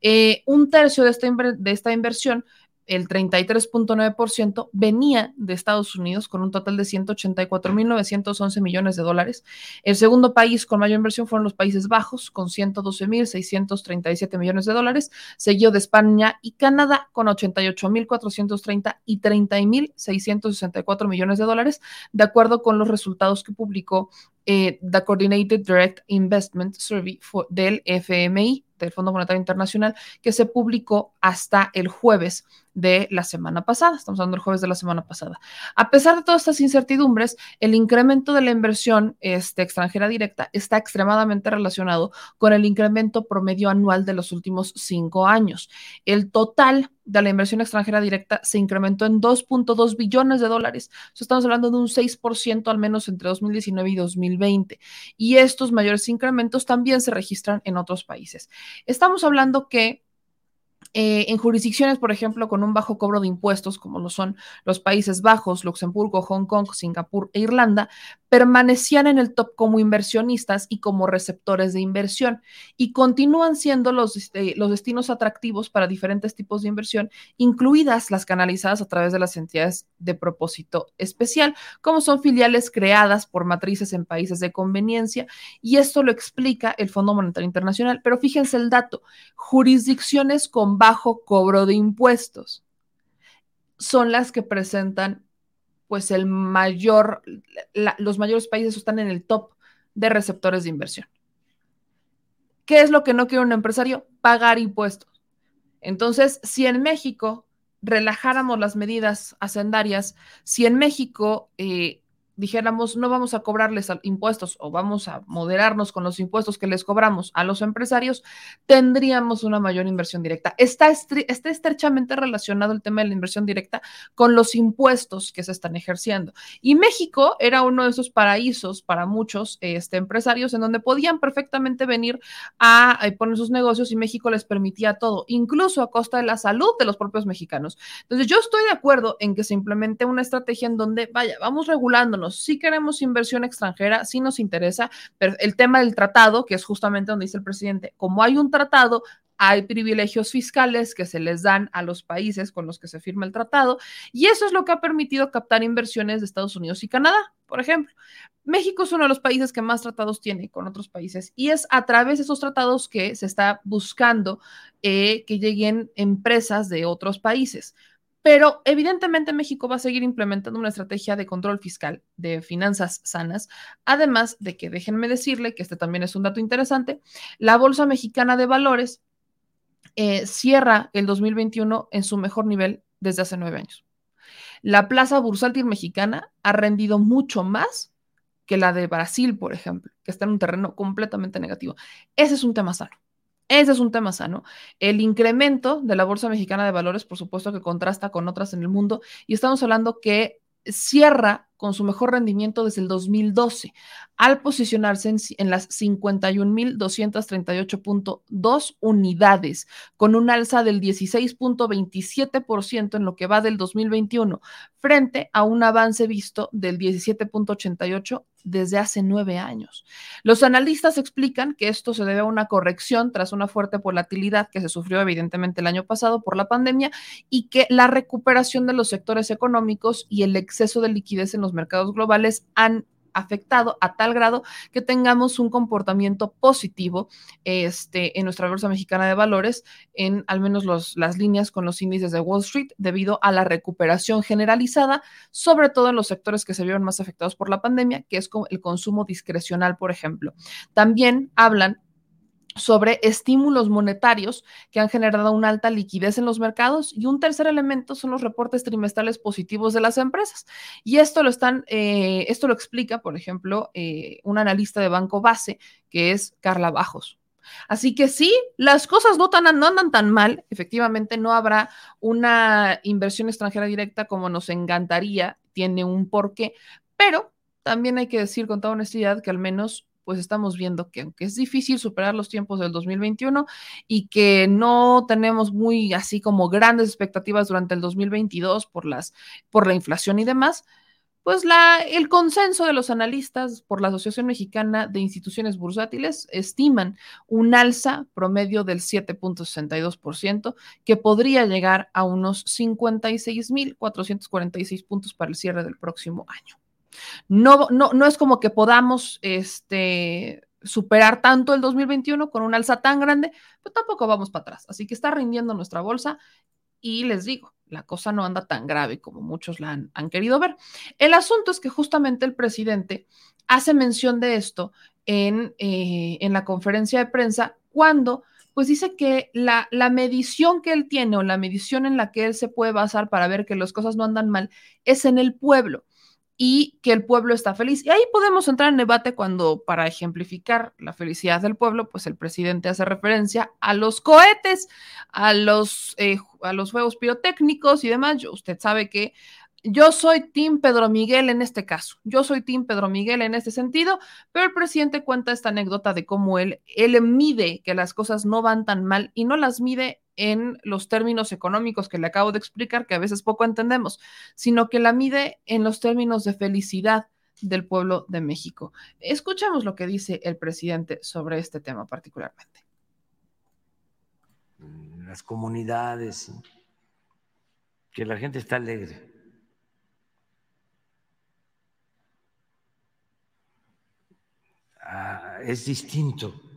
Eh, un tercio de esta, de esta inversión el 33.9% venía de Estados Unidos con un total de 184.911 millones de dólares. El segundo país con mayor inversión fueron los Países Bajos con 112.637 millones de dólares, seguido de España y Canadá con 88.430 y 30.664 millones de dólares, de acuerdo con los resultados que publicó eh, The Coordinated Direct Investment Survey del FMI, del Fondo Monetario Internacional, que se publicó hasta el jueves de la semana pasada. Estamos hablando del jueves de la semana pasada. A pesar de todas estas incertidumbres, el incremento de la inversión este, extranjera directa está extremadamente relacionado con el incremento promedio anual de los últimos cinco años. El total de la inversión extranjera directa se incrementó en 2.2 billones de dólares. estamos hablando de un 6% al menos entre 2019 y 2020. Y estos mayores incrementos también se registran en otros países. Estamos hablando que eh, en jurisdicciones, por ejemplo, con un bajo cobro de impuestos, como lo son los Países Bajos, Luxemburgo, Hong Kong, Singapur e Irlanda, permanecían en el top como inversionistas y como receptores de inversión y continúan siendo los, este, los destinos atractivos para diferentes tipos de inversión, incluidas las canalizadas a través de las entidades de propósito especial, como son filiales creadas por matrices en países de conveniencia y esto lo explica el Fondo Monetario Internacional. Pero fíjense el dato, jurisdicciones con bajo cobro de impuestos son las que presentan pues el mayor, los mayores países están en el top de receptores de inversión. ¿Qué es lo que no quiere un empresario? Pagar impuestos. Entonces, si en México relajáramos las medidas hacendarias, si en México eh, dijéramos no vamos a cobrarles impuestos o vamos a moderarnos con los impuestos que les cobramos a los empresarios, tendríamos una mayor inversión directa. Está, está estrechamente relacionado el tema de la inversión directa con los impuestos que se están ejerciendo. Y México era uno de esos paraísos para muchos este, empresarios en donde podían perfectamente venir a, a poner sus negocios y México les permitía todo, incluso a costa de la salud de los propios mexicanos. Entonces yo estoy de acuerdo en que se implemente una estrategia en donde, vaya, vamos regulándonos si queremos inversión extranjera, sí nos interesa, pero el tema del tratado, que es justamente donde dice el presidente, como hay un tratado, hay privilegios fiscales que se les dan a los países con los que se firma el tratado y eso es lo que ha permitido captar inversiones de Estados Unidos y Canadá, por ejemplo. México es uno de los países que más tratados tiene con otros países y es a través de esos tratados que se está buscando eh, que lleguen empresas de otros países. Pero evidentemente México va a seguir implementando una estrategia de control fiscal de finanzas sanas, además de que déjenme decirle que este también es un dato interesante, la Bolsa Mexicana de Valores eh, cierra el 2021 en su mejor nivel desde hace nueve años. La plaza bursátil mexicana ha rendido mucho más que la de Brasil, por ejemplo, que está en un terreno completamente negativo. Ese es un tema sano. Ese es un tema sano. El incremento de la Bolsa Mexicana de Valores, por supuesto que contrasta con otras en el mundo, y estamos hablando que cierra con su mejor rendimiento desde el 2012, al posicionarse en, las 51.238.2 unidades, con un alza del 16.27% en lo que va del 2021, frente a un avance visto del 17.88 desde hace nueve años. Los analistas explican que esto se debe a una corrección tras una fuerte volatilidad que se sufrió evidentemente el año pasado por la pandemia y que la recuperación de los sectores económicos y el exceso de liquidez en los mercados globales han afectado a tal grado que tengamos un comportamiento positivo este, en nuestra bolsa mexicana de valores, en al menos los, las líneas con los índices de Wall Street, debido a la recuperación generalizada, sobre todo en los sectores que se vieron más afectados por la pandemia, que es el consumo discrecional, por ejemplo. También hablan sobre estímulos monetarios que han generado una alta liquidez en los mercados y un tercer elemento son los reportes trimestrales positivos de las empresas. Y esto lo están, eh, esto lo explica, por ejemplo, eh, un analista de Banco Base, que es Carla Bajos. Así que sí, las cosas no, tan, no andan tan mal. Efectivamente, no habrá una inversión extranjera directa como nos encantaría, tiene un porqué, pero también hay que decir con toda honestidad que al menos pues estamos viendo que aunque es difícil superar los tiempos del 2021 y que no tenemos muy así como grandes expectativas durante el 2022 por las por la inflación y demás, pues la, el consenso de los analistas por la Asociación Mexicana de Instituciones Bursátiles estiman un alza promedio del 7.62% que podría llegar a unos 56.446 puntos para el cierre del próximo año. No, no, no es como que podamos este, superar tanto el 2021 con un alza tan grande, pero tampoco vamos para atrás. Así que está rindiendo nuestra bolsa y les digo, la cosa no anda tan grave como muchos la han, querido ver. El asunto es que justamente el presidente hace mención de esto en, eh, en la conferencia de prensa cuando pues dice que la, la, medición que él tiene o la medición en la que él se puede basar para ver que las cosas no andan mal es en el pueblo y que el pueblo está feliz. Y ahí podemos entrar en debate cuando, para ejemplificar la felicidad del pueblo, pues el presidente hace referencia a los cohetes, a los, eh, a los juegos pirotécnicos y demás. usted sabe que yo soy Tim Pedro Miguel en este caso, yo soy Tim Pedro Miguel en este sentido, pero el presidente cuenta esta anécdota de cómo él, él mide que las cosas no van tan mal y no las mide en los términos económicos que le acabo de explicar, que a veces poco entendemos, sino que la mide en los términos de felicidad del pueblo de México. Escuchamos lo que dice el presidente sobre este tema particularmente. Las comunidades, que la gente está alegre. Ah, es distinto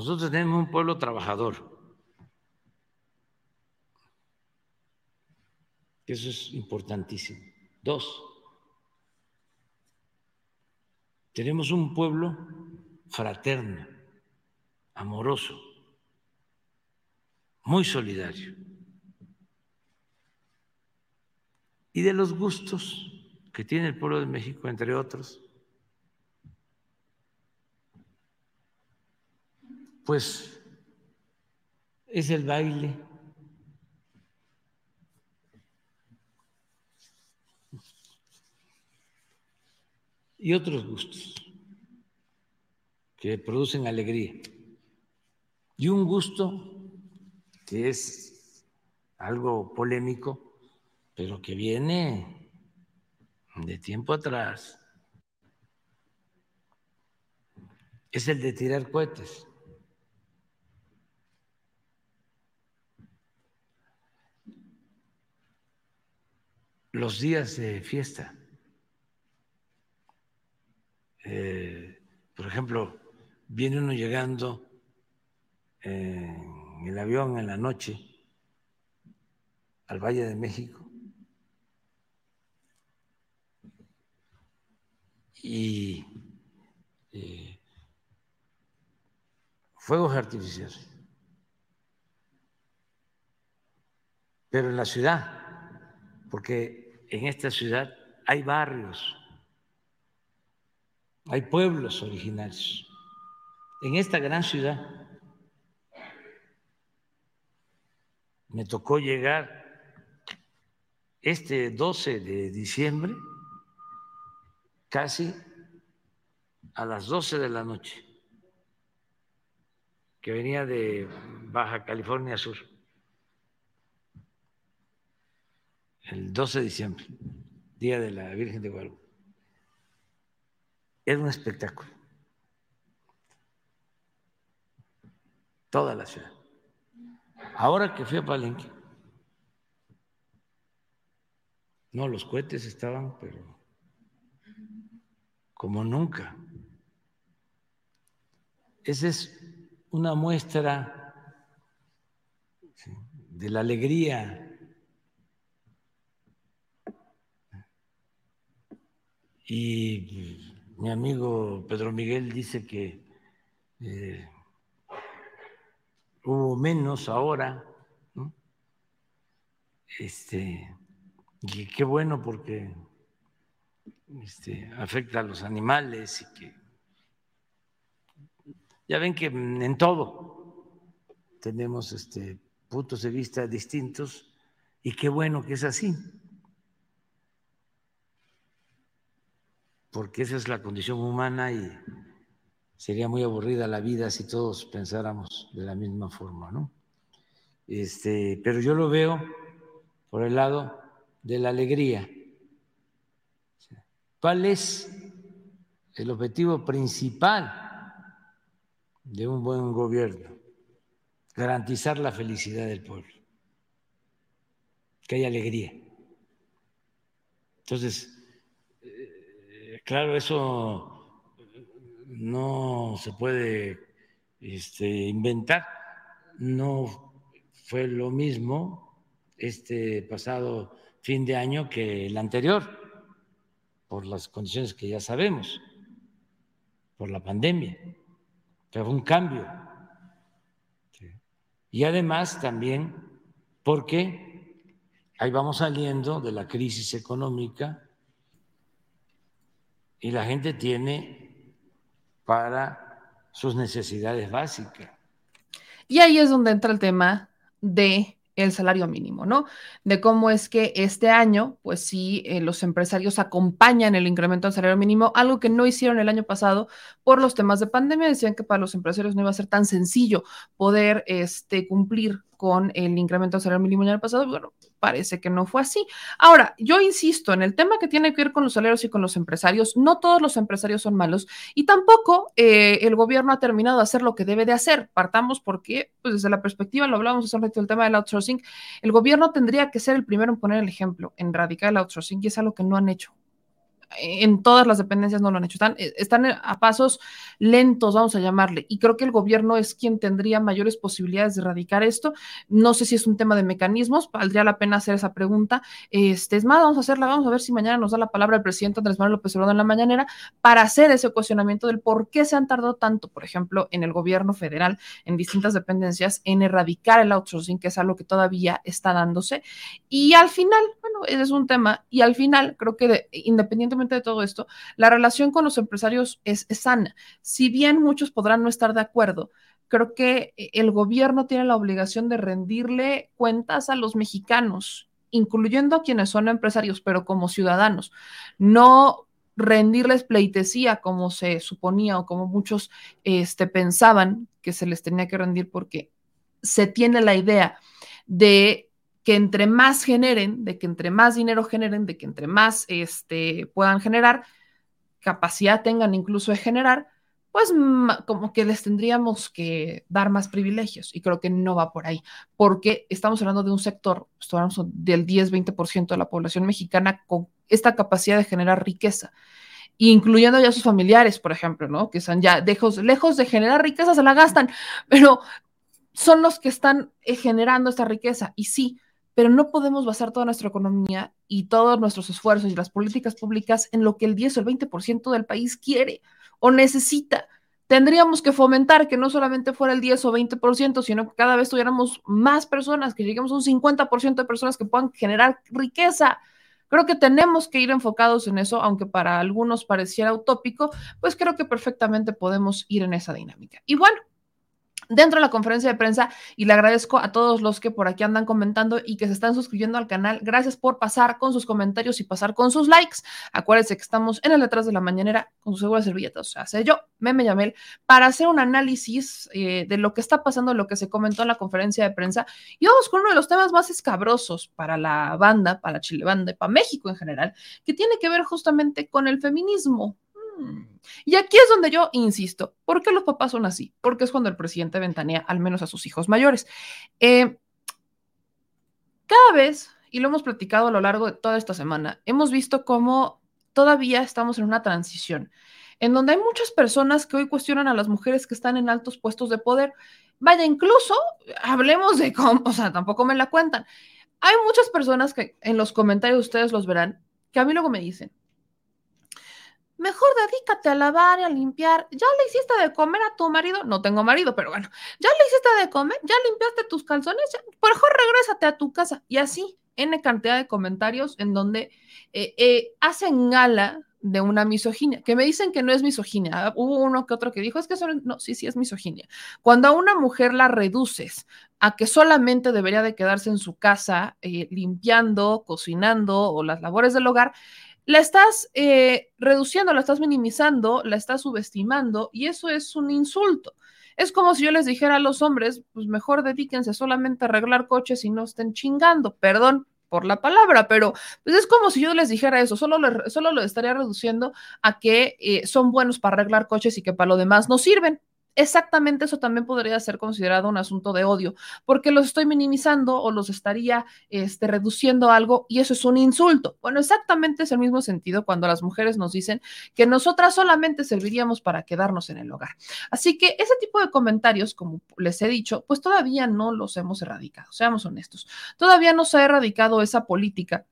Nosotros tenemos un pueblo trabajador. Eso es importantísimo. Dos, tenemos un pueblo fraterno, amoroso, muy solidario. Y de los gustos que tiene el pueblo de México, entre otros, pues es el baile. Y otros gustos que producen alegría. Y un gusto que es algo polémico, pero que viene de tiempo atrás, es el de tirar cohetes. los días de fiesta. Eh, por ejemplo, viene uno llegando en el avión en la noche al Valle de México y eh, fuegos artificiales. Pero en la ciudad porque en esta ciudad hay barrios, hay pueblos originarios. En esta gran ciudad me tocó llegar este 12 de diciembre casi a las 12 de la noche, que venía de Baja California Sur. el 12 de diciembre, Día de la Virgen de Guadalupe. Era un espectáculo. Toda la ciudad. Ahora que fui a Palenque, No, los cohetes estaban, pero como nunca. Esa es una muestra de la alegría y mi amigo Pedro Miguel dice que eh, hubo menos ahora, Este, y qué bueno porque este, afecta a los animales y que ya ven que en todo tenemos este, puntos de vista distintos y qué bueno que es así. Porque esa es la condición humana y sería muy aburrida la vida si todos pensáramos de la misma forma, ¿no? Este, pero yo lo veo por el lado de la alegría. ¿Cuál es el objetivo principal de un buen gobierno? Garantizar la felicidad del pueblo, que haya alegría. Entonces, eh, claro, eso no se puede este, inventar, no fue lo mismo este pasado fin de año que el anterior, por las condiciones que ya sabemos, por la pandemia. Pero un cambio. Y además también porque ahí vamos saliendo de la crisis económica y la gente tiene para sus necesidades básicas. Y ahí es donde entra el tema de el salario mínimo, ¿no? De cómo es que este año, pues sí, eh, los empresarios acompañan el incremento del salario mínimo, algo que no hicieron el año pasado por los temas de pandemia. Decían que para los empresarios no iba a ser tan sencillo poder este, cumplir con el incremento del salario mínimo el año pasado. Bueno, parece que no fue así. Ahora, yo insisto en el tema que tiene que ver con los salarios y con los empresarios. No todos los empresarios son malos y tampoco eh, el gobierno ha terminado de hacer lo que debe de hacer. Partamos porque, pues desde la perspectiva, lo hablamos hace un rato, el tema del outsourcing, el gobierno tendría que ser el primero en poner el ejemplo, en radicar el outsourcing y es algo que no han hecho en todas las dependencias no lo han hecho. Están, eh, están a pasos lentos, vamos a llamarle. Y creo que el gobierno es quien tendría mayores posibilidades de erradicar esto. No sé si es un tema de mecanismos, valdría la pena hacer esa pregunta. Este, es más, vamos a hacerla, vamos a ver si mañana nos da la palabra el presidente Andrés Manuel López Obrador en la mañanera para hacer ese cuestionamiento del por qué se han tardado tanto, por ejemplo, en el gobierno federal, en distintas dependencias, en erradicar el outsourcing, que es algo que todavía está dándose. Y al final, bueno, ese es un tema. Y al final, creo que independientemente de todo esto, la relación con los empresarios es, sana. Si bien muchos podrán no estar de acuerdo, creo que eh, el gobierno tiene la obligación de rendirle cuentas a los mexicanos, incluyendo a quienes son empresarios, pero como ciudadanos. No rendirles pleitesía como se suponía o como muchos este, pensaban que se les tenía que rendir porque se tiene la idea de que entre más generen, de que entre más dinero generen, de que entre más este, puedan generar, capacidad tengan incluso de generar, pues como que les tendríamos que dar más privilegios. Y creo que no va por ahí, porque estamos hablando de un sector, estamos del 10-20% de la población mexicana con esta capacidad de generar riqueza incluyendo ya sus familiares, por ejemplo, ¿no? Que están ya lejos, lejos de generar riqueza, se la gastan, pero son los que están eh, generando esta riqueza. Y sí, pero no podemos basar toda nuestra economía y todos nuestros esfuerzos y las políticas públicas en lo que el 10 o el 20% del país quiere o necesita. Tendríamos que fomentar que no solamente fuera el 10 o 20%, sino que cada vez tuviéramos más personas, que lleguemos a un 50% de personas que puedan generar riqueza. Creo que tenemos que ir enfocados en eso, aunque para algunos pareciera utópico, pues creo que perfectamente podemos ir en esa dinámica. Y bueno, dentro de la conferencia de prensa y le agradezco a todos los que por aquí andan comentando y que se están suscribiendo al canal. Gracias por pasar con sus comentarios y pasar con sus likes. Acuérdense que estamos en el detrás de la mañanera con su segura servilleta, o sea, sé yo, Meme Yamel, para hacer un análisis eh, de lo que está pasando, lo que se comentó en la conferencia de prensa. Y vamos con uno de los temas más escabrosos para la banda, para Chile Banda y para México en general, que tiene que ver justamente con el feminismo. Y aquí es donde yo insisto, ¿por qué los papás son así? Porque es cuando el presidente ventanea al menos a sus hijos mayores. Eh, cada vez, y lo hemos platicado a lo largo de toda esta semana, hemos visto cómo todavía estamos en una transición, en donde hay muchas personas que hoy cuestionan a las mujeres que están en altos puestos de poder. Vaya, incluso hablemos de cómo, o sea, tampoco me la cuentan. Hay muchas personas que en los comentarios ustedes los verán, que a mí luego me dicen, mejor dedícate a lavar y a limpiar. ¿Ya le hiciste de comer a tu marido? No tengo marido, pero bueno, ¿ya le hiciste de comer? ¿Ya limpiaste tus calzones? Por mejor regrésate a tu casa. Y así, N cantidad de comentarios en donde eh, eh, hacen gala de una misoginia, que me dicen que no es misoginia. Hubo uno que otro que dijo, es que eso no, sí, sí es misoginia. Cuando a una mujer la reduces a que solamente debería de quedarse en su casa eh, limpiando, cocinando o las labores del hogar, la estás eh, reduciendo, la estás minimizando, la estás subestimando y eso es un insulto. Es como si yo les dijera a los hombres, pues mejor dedíquense solamente a arreglar coches y no estén chingando, perdón por la palabra, pero pues es como si yo les dijera eso, solo, solo lo estaría reduciendo a que eh, son buenos para arreglar coches y que para lo demás no sirven exactamente eso también podría ser considerado un asunto de odio, porque los estoy minimizando o los estaría este, reduciendo a algo y eso es un insulto. Bueno, exactamente es el mismo sentido cuando las mujeres nos dicen que nosotras solamente serviríamos para quedarnos en el hogar. Así que ese tipo de comentarios, como les he dicho, pues todavía no los hemos erradicado, seamos honestos. Todavía no se ha erradicado esa política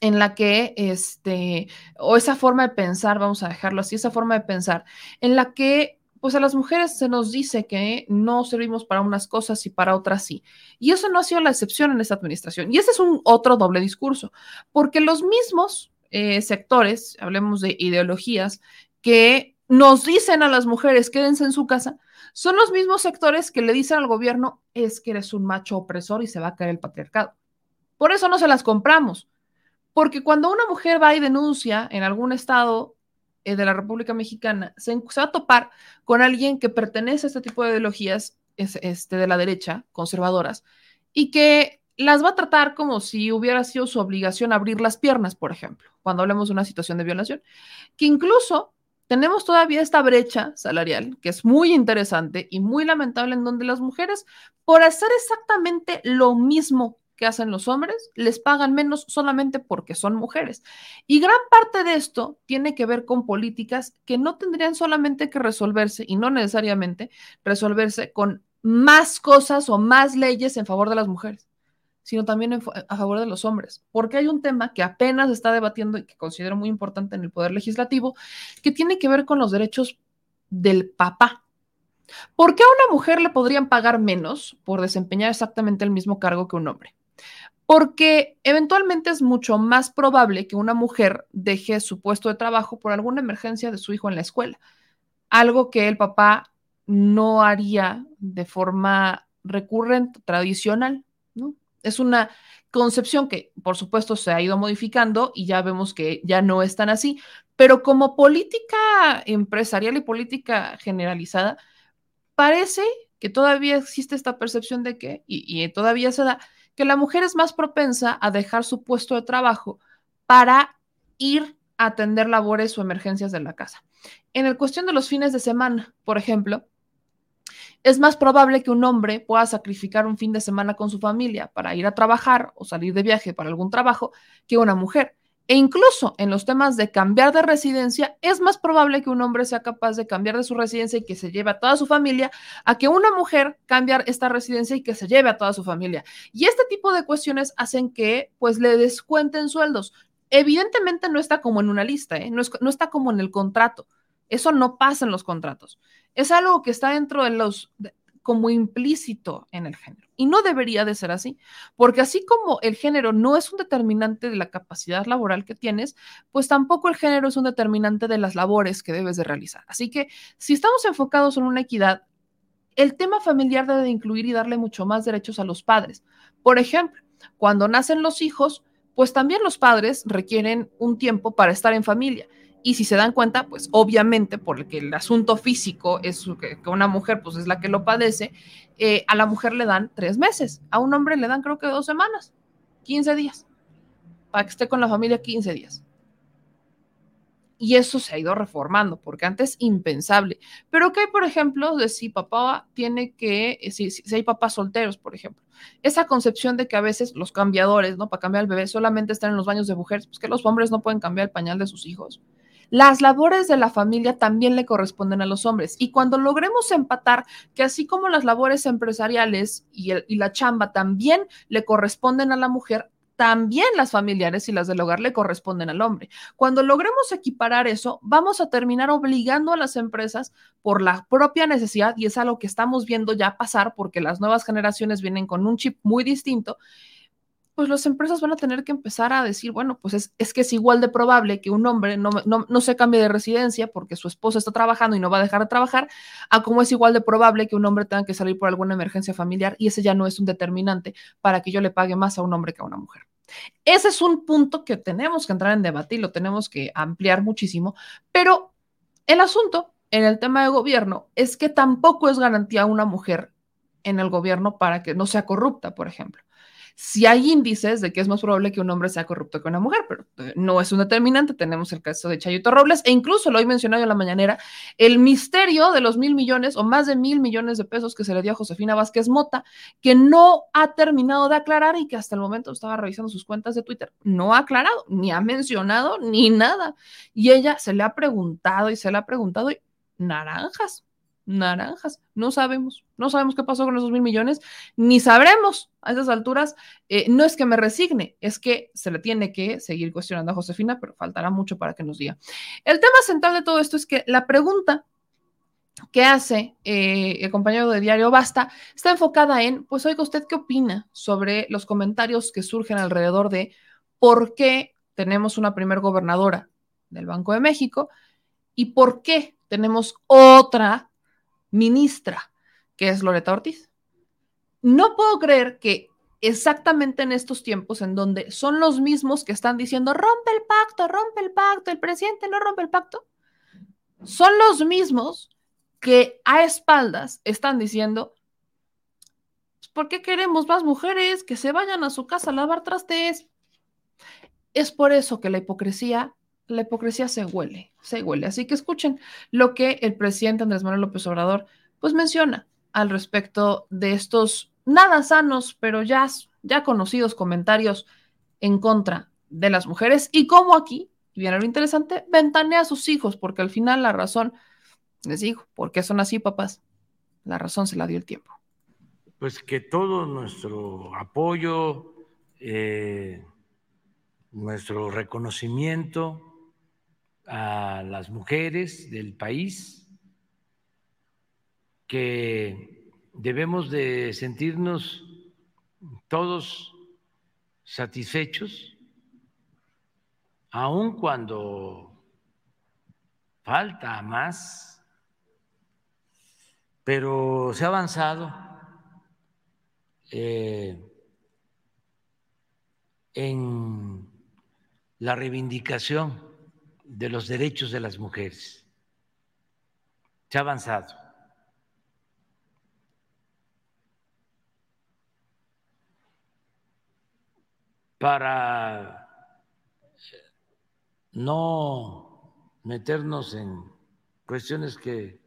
en la que, este, o esa forma de pensar, vamos a dejarlo así, esa forma de pensar, en la que pues a las mujeres se nos dice que no servimos para unas cosas y para otras sí. Y eso no ha sido la excepción en esta administración. Y ese es un otro doble discurso, porque los mismos eh, sectores, hablemos de ideologías, que nos dicen a las mujeres quédense en su casa, son los mismos sectores que le dicen al gobierno es que eres un macho opresor y se va a caer el patriarcado. Por eso no se las compramos. Porque cuando una mujer va y denuncia en algún estado eh, de la República Mexicana se, va a topar con alguien que pertenece a este tipo de ideologías este, de la derecha, conservadoras, y que las va a tratar como si hubiera sido su obligación abrir las piernas, por ejemplo, cuando hablemos de una situación de violación, que incluso tenemos todavía esta brecha salarial, que es muy interesante y muy lamentable, en donde las mujeres, por hacer exactamente lo mismo que hacen los hombres, les pagan menos solamente porque son mujeres. Y gran parte de esto tiene que ver con políticas que no tendrían solamente que resolverse y no necesariamente resolverse con más cosas o más leyes en favor de las mujeres, sino también a favor de los hombres, porque hay un tema que apenas está debatiendo y que considero muy importante en el Poder Legislativo, que tiene que ver con los derechos del papá. ¿Por qué a una mujer le podrían pagar menos por desempeñar exactamente el mismo cargo que un hombre? Porque eventualmente es mucho más probable que una mujer deje su puesto de trabajo por alguna emergencia de su hijo en la escuela, algo que el papá no haría de forma recurrente, tradicional, ¿no? Es una concepción que, por supuesto, se ha ido modificando y ya vemos que ya no es tan así, pero como política empresarial y política generalizada, parece que todavía existe esta percepción de que, y, y todavía se da, que la mujer es más propensa a dejar su puesto de trabajo para ir a atender labores o emergencias de la casa. En el cuestión de los fines de semana, por ejemplo, es más probable que un hombre pueda sacrificar un fin de semana con su familia para ir a trabajar o salir de viaje para algún trabajo que una mujer. E incluso en los temas de cambiar de residencia, es más probable que un hombre sea capaz de cambiar de su residencia y que se lleve a toda su familia, a que una mujer cambiar esta residencia y que se lleve a toda su familia. Y este tipo de cuestiones hacen que pues le descuenten sueldos. Evidentemente no está como en una lista, ¿eh? no, no está como en el contrato. Eso no pasa en los contratos. Es algo que está dentro de los, como implícito en el género. Y no debería de ser así, porque así como el género no es un determinante de la capacidad laboral que tienes, pues tampoco el género es un determinante de las labores que debes de realizar. Así que si estamos enfocados en una equidad, el tema familiar debe de incluir y darle mucho más derechos a los padres. Por ejemplo, cuando nacen los hijos, pues también los padres requieren un tiempo para estar en familia. Y si se dan cuenta, pues obviamente, porque el asunto físico es que, una mujer pues es la que lo padece, eh, a la mujer le dan tres meses, a un hombre le dan creo que dos semanas, 15 días, para que esté con la familia 15 días. y eso se ha ido reformando, porque antes impensable. Pero que hay, por ejemplo, de si papá tiene que, eh, si, hay papás solteros, por ejemplo, esa concepción de que a veces los cambiadores, ¿no? Para cambiar el bebé solamente están en los baños de mujeres, pues que los hombres no pueden cambiar el pañal de sus hijos. Las labores de la familia también le corresponden a los hombres. Y cuando logremos empatar que así como las labores empresariales y, la chamba también le corresponden a la mujer, también las familiares y las del hogar le corresponden al hombre. Cuando logremos equiparar eso, vamos a terminar obligando a las empresas por la propia necesidad, y es algo que estamos viendo ya pasar porque las nuevas generaciones vienen con un chip muy distinto, pues las empresas van a tener que empezar a decir, bueno, pues es, es que es igual de probable que un hombre no, no, no, se cambie de residencia porque su esposa está trabajando y no va a dejar de trabajar, a como es igual de probable que un hombre tenga que salir por alguna emergencia familiar y ese ya no es un determinante para que yo le pague más a un hombre que a una mujer. Ese es un punto que tenemos que entrar en debate y lo tenemos que ampliar muchísimo, pero el asunto en el tema de gobierno es que tampoco es garantía una mujer en el gobierno para que no sea corrupta, por ejemplo si hay índices de que es más probable que un hombre sea corrupto que una mujer, pero eh, no es un determinante. Tenemos el caso de Chayito Robles e incluso lo he mencionado en la mañanera, el misterio de los mil millones o más de mil millones de pesos que se le dio a Josefina Vázquez Mota, que no ha terminado de aclarar y que hasta el momento estaba revisando sus cuentas de Twitter. No ha aclarado, ni ha mencionado, ni nada. Y ella se le ha preguntado y se le ha preguntado y naranjas naranjas. No sabemos, no sabemos qué pasó con esos mil millones, ni sabremos a esas alturas. Eh, no es que me resigne, es que se le tiene que seguir cuestionando a Josefina, pero faltará mucho para que nos diga. El tema central de todo esto es que la pregunta que hace eh, el compañero de Diario Basta está enfocada en, pues oiga, ¿usted qué opina sobre los comentarios que surgen alrededor de por qué tenemos una primer gobernadora del Banco de México y por qué tenemos otra ministra, que es Loreta Ortiz. No puedo creer que exactamente en estos tiempos en donde son los mismos que están diciendo rompe el pacto, rompe el pacto, el presidente no rompe el pacto, son los mismos que a espaldas están diciendo, pues, ¿por qué queremos más mujeres que se vayan a su casa a lavar trastes? Es por eso que la hipocresía la hipocresía se huele, se huele. Así que escuchen lo que el presidente Andrés Manuel López Obrador pues menciona al respecto de estos nada sanos, pero ya, ya conocidos comentarios en contra de las mujeres y cómo aquí, viene lo interesante, ventanea a sus hijos, porque al final la razón, les digo, ¿por qué son así, papás? La razón se la dio el tiempo. Pues que todo nuestro apoyo, eh, nuestro reconocimiento, a las mujeres del país, que debemos de sentirnos todos satisfechos, aun cuando falta más, pero se ha avanzado eh, en la reivindicación de los derechos de las mujeres. Se ha avanzado. Para no meternos en cuestiones que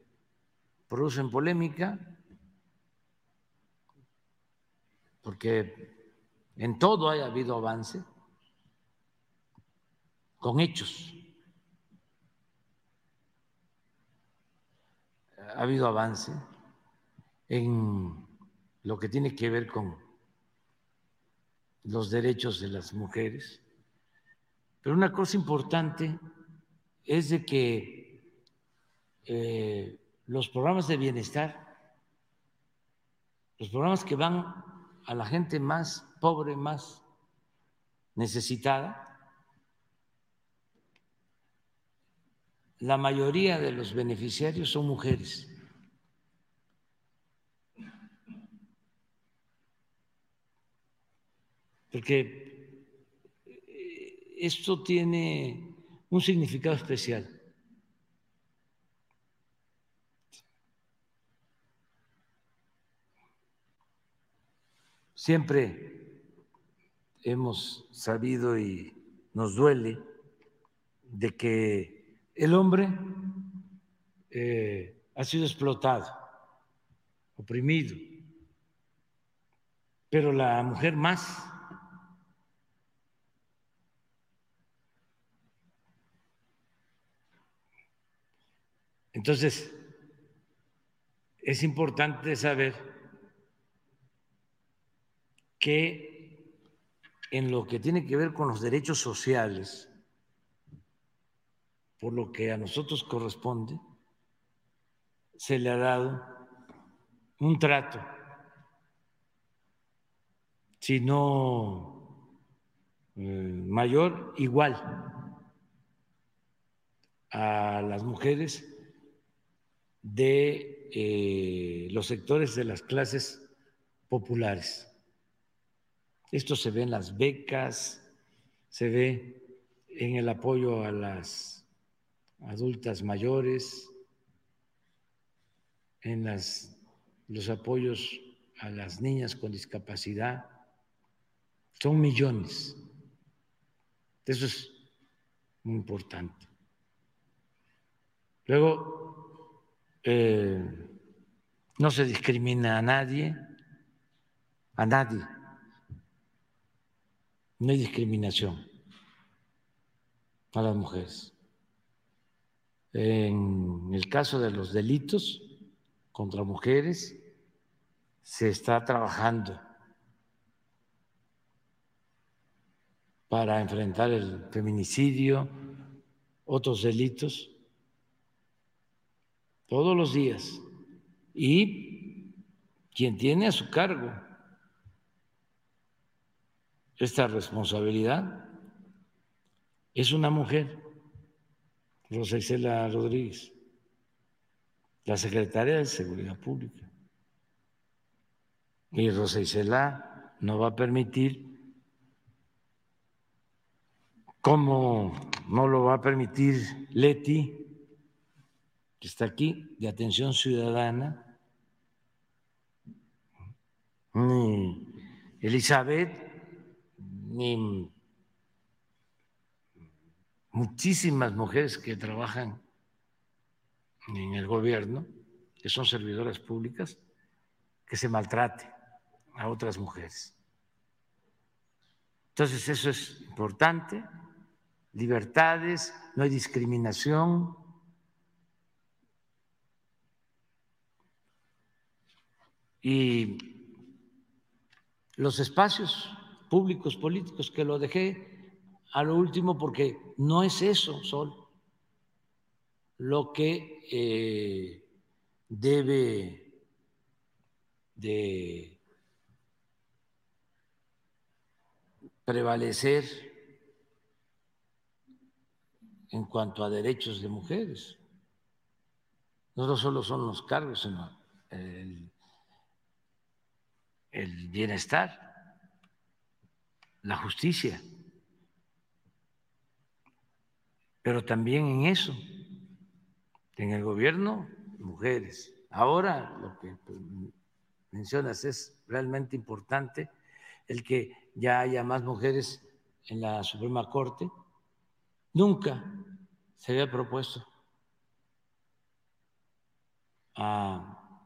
producen polémica, porque en todo haya habido avance, con hechos. Ha habido avance en lo que tiene que ver con los derechos de las mujeres. Pero una cosa importante es de que eh, los programas de bienestar, los programas que van a la gente más pobre, más necesitada, la mayoría de los beneficiarios son mujeres. Porque eh, esto tiene un significado especial. Siempre hemos sabido y nos duele de que el hombre eh, ha sido explotado, oprimido, pero la mujer más. Entonces, es importante saber que en lo que tiene que ver con los derechos sociales, por lo que a nosotros corresponde, se le ha dado un trato, si no eh, mayor, igual a las mujeres de eh, los sectores de las clases populares. Esto se ve en las becas, se ve en el apoyo a las adultas mayores, en las, los apoyos a las niñas con discapacidad. Son millones. Eso es muy importante. Luego, eh, no se discrimina a nadie, a nadie. No hay discriminación a las mujeres. En el caso de los delitos, contra mujeres, se está trabajando para enfrentar el feminicidio, otros delitos, todos los días. Y quien tiene a su cargo esta responsabilidad es una mujer, Rosa Isela Rodríguez la secretaria de Seguridad Pública. Y Rosa Isela no va a permitir, como no lo va a permitir Leti, que está aquí, de atención ciudadana, ni Elizabeth, ni muchísimas mujeres que trabajan en el gobierno, que son servidoras públicas, que se maltrate a otras mujeres. Entonces eso es importante, libertades, no hay discriminación. Y los espacios públicos políticos, que lo dejé a lo último porque no es eso solo lo que eh, debe de prevalecer en cuanto a derechos de mujeres. No solo son los cargos, sino el bienestar, la justicia. Pero también en eso en el gobierno, mujeres. Ahora lo que mencionas es realmente importante, el que ya haya más mujeres en la Suprema Corte. Nunca se había propuesto a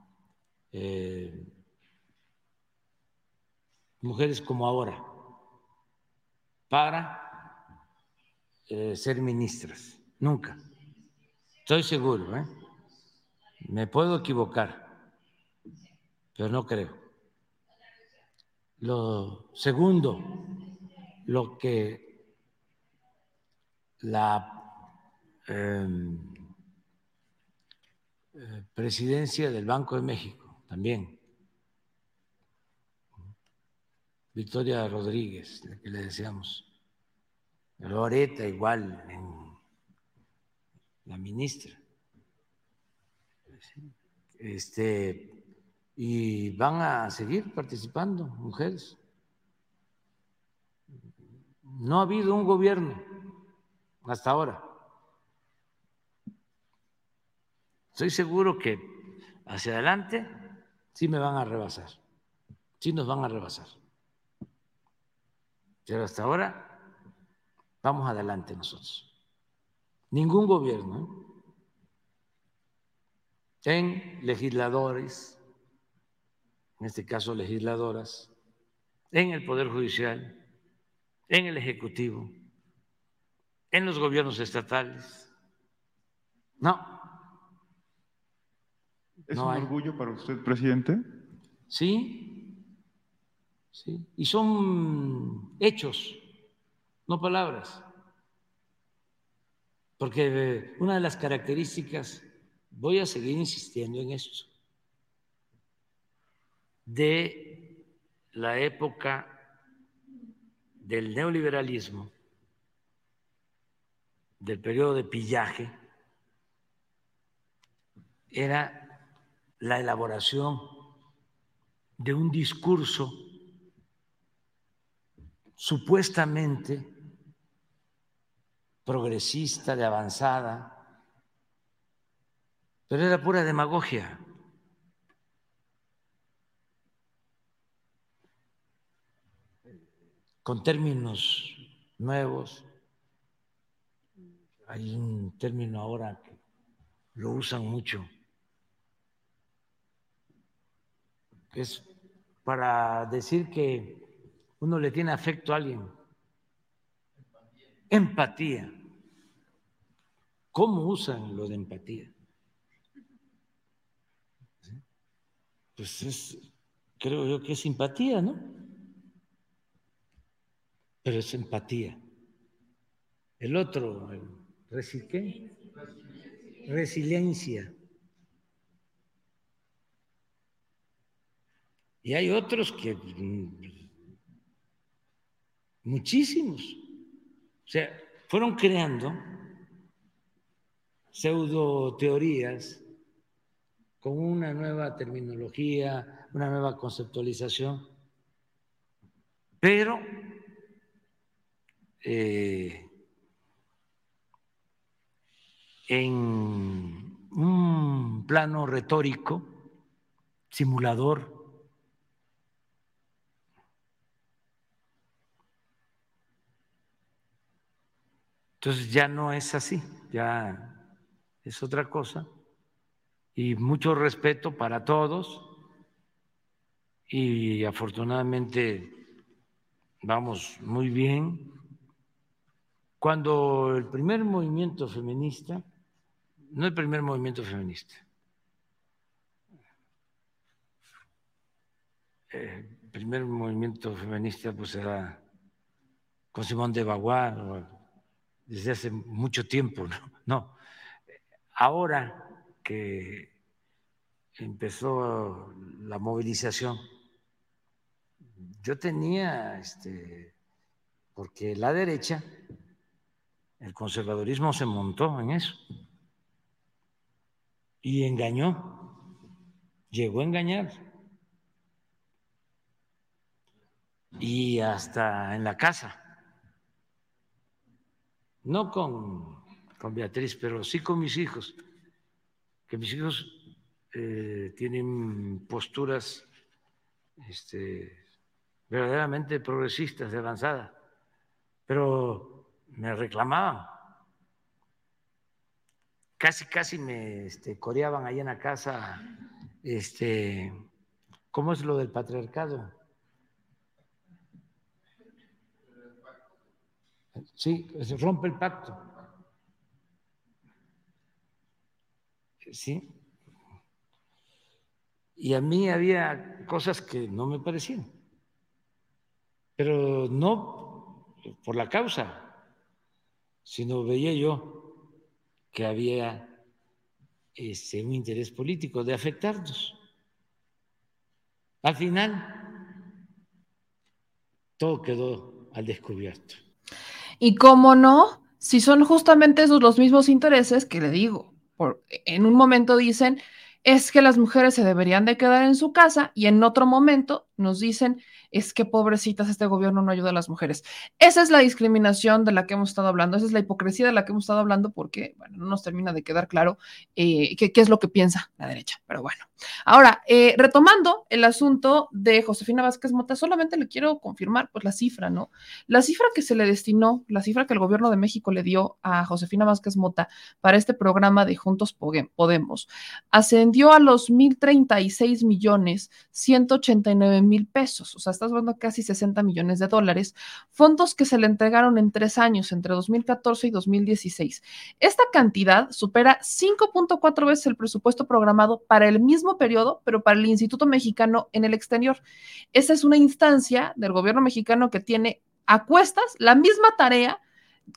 eh, mujeres como ahora para eh, ser ministras. Nunca. Estoy seguro, ¿eh? Me puedo equivocar, pero no creo. Lo segundo, lo que la em, eh, presidencia del Banco de México también, Victoria Rodríguez, que le decíamos, Loreta igual la ministra. Este, y van a seguir participando mujeres. No ha habido un gobierno hasta ahora. Estoy seguro que hacia adelante sí me van a rebasar, sí nos van a rebasar. Pero hasta ahora vamos adelante nosotros. ningún gobierno, en legisladores, en este caso legisladoras, en el Poder Judicial, en el Ejecutivo, en los gobiernos estatales. No. ¿Es un orgullo para usted, presidente? Sí, sí. Y son hechos, no palabras. Porque una de las características, voy a seguir insistiendo en esto, de la época del neoliberalismo, del periodo de pillaje, era la elaboración de un discurso supuestamente progresista, de avanzada, pero era pura demagogia. con términos nuevos. Hay un término ahora que lo usan mucho, que es para decir que uno le tiene afecto a alguien. Empatía. ¿Cómo usan lo de empatía? Pues es, creo yo que es simpatía, ¿no? Pero es empatía. El otro, el ¿qué? Resiliencia. Y hay otros que, mm, muchísimos, o sea, fueron creando pseudo teorías con una nueva terminología, una nueva conceptualización, pero eh, en un plano retórico, simulador, Entonces ya no es así, ya es otra cosa. Y mucho respeto para todos. Y afortunadamente vamos muy bien. Cuando el primer movimiento feminista, no el primer movimiento feminista, el primer movimiento feminista pues era con Simón de Beauvoir desde hace mucho tiempo, ¿no? no. Ahora que empezó la movilización, yo tenía, este, porque la derecha el conservadurismo se montó en eso y engañó, llegó a engañar. Y hasta en la casa, no con, con Beatriz, pero sí con mis hijos, que mis hijos eh, tienen posturas este, verdaderamente progresistas, de avanzada, pero me reclamaban. Casi, casi me este, coreaban ahí en la casa, este, ¿cómo es lo del patriarcado? Sí, se rompe el pacto. Sí. Y a mí había cosas que no me parecían, pero no por la causa, sino veía yo que había este, un interés político de afectarnos. Al final, todo quedó al descubierto. Y cómo no, si son justamente esos los mismos intereses que le digo, por, en un momento dicen, es que las mujeres se deberían de quedar en su casa y en otro momento nos dicen es que pobrecitas este gobierno no ayuda a las mujeres. Esa es la discriminación de la que hemos estado hablando, esa es la hipocresía de la que hemos estado hablando porque, bueno, no nos termina de quedar claro eh, qué, es lo que piensa la derecha, pero bueno. Ahora, eh, retomando el asunto de Josefina Vázquez Mota, solamente le quiero confirmar pues la cifra, ¿no? La cifra que se le destinó, la cifra que el gobierno de México le dio a Josefina Vázquez Mota para este programa de Juntos Podemos ascendió a los 1.036 millones 189 mil pesos, o sea, estás hablando casi 60 millones de dólares, fondos que se le entregaron en tres años, entre 2014 y 2016. Esta cantidad supera 5.4 veces el presupuesto programado para el mismo periodo, pero para el Instituto Mexicano en el exterior. Esa es una instancia del gobierno mexicano que tiene a cuestas la misma tarea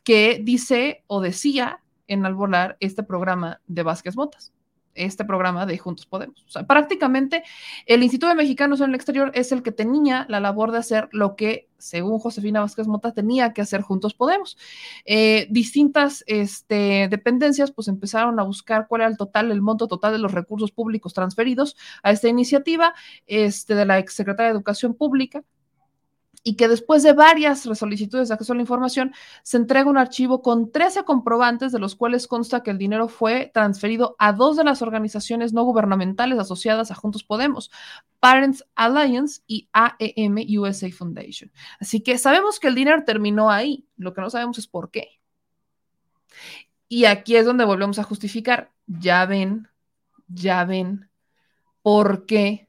que dice o decía en Alvolar este programa de Vázquez Motas este programa de Juntos Podemos. O sea, prácticamente el Instituto de Mexicanos en el Exterior es el que tenía la labor de hacer lo que, según Josefina Vázquez Mota, tenía que hacer Juntos Podemos. Eh, distintas este, dependencias pues empezaron a buscar cuál era el total, el monto total de los recursos públicos transferidos a esta iniciativa este, de la exsecretaria de Educación Pública, y que después de varias solicitudes de acceso a la información, se entrega un archivo con 13 comprobantes de los cuales consta que el dinero fue transferido a dos de las organizaciones no gubernamentales asociadas a Juntos Podemos, Parents Alliance y AEM USA Foundation. Así que sabemos que el dinero terminó ahí, lo que no sabemos es por qué. Y aquí es donde volvemos a justificar, ya ven, ya ven por qué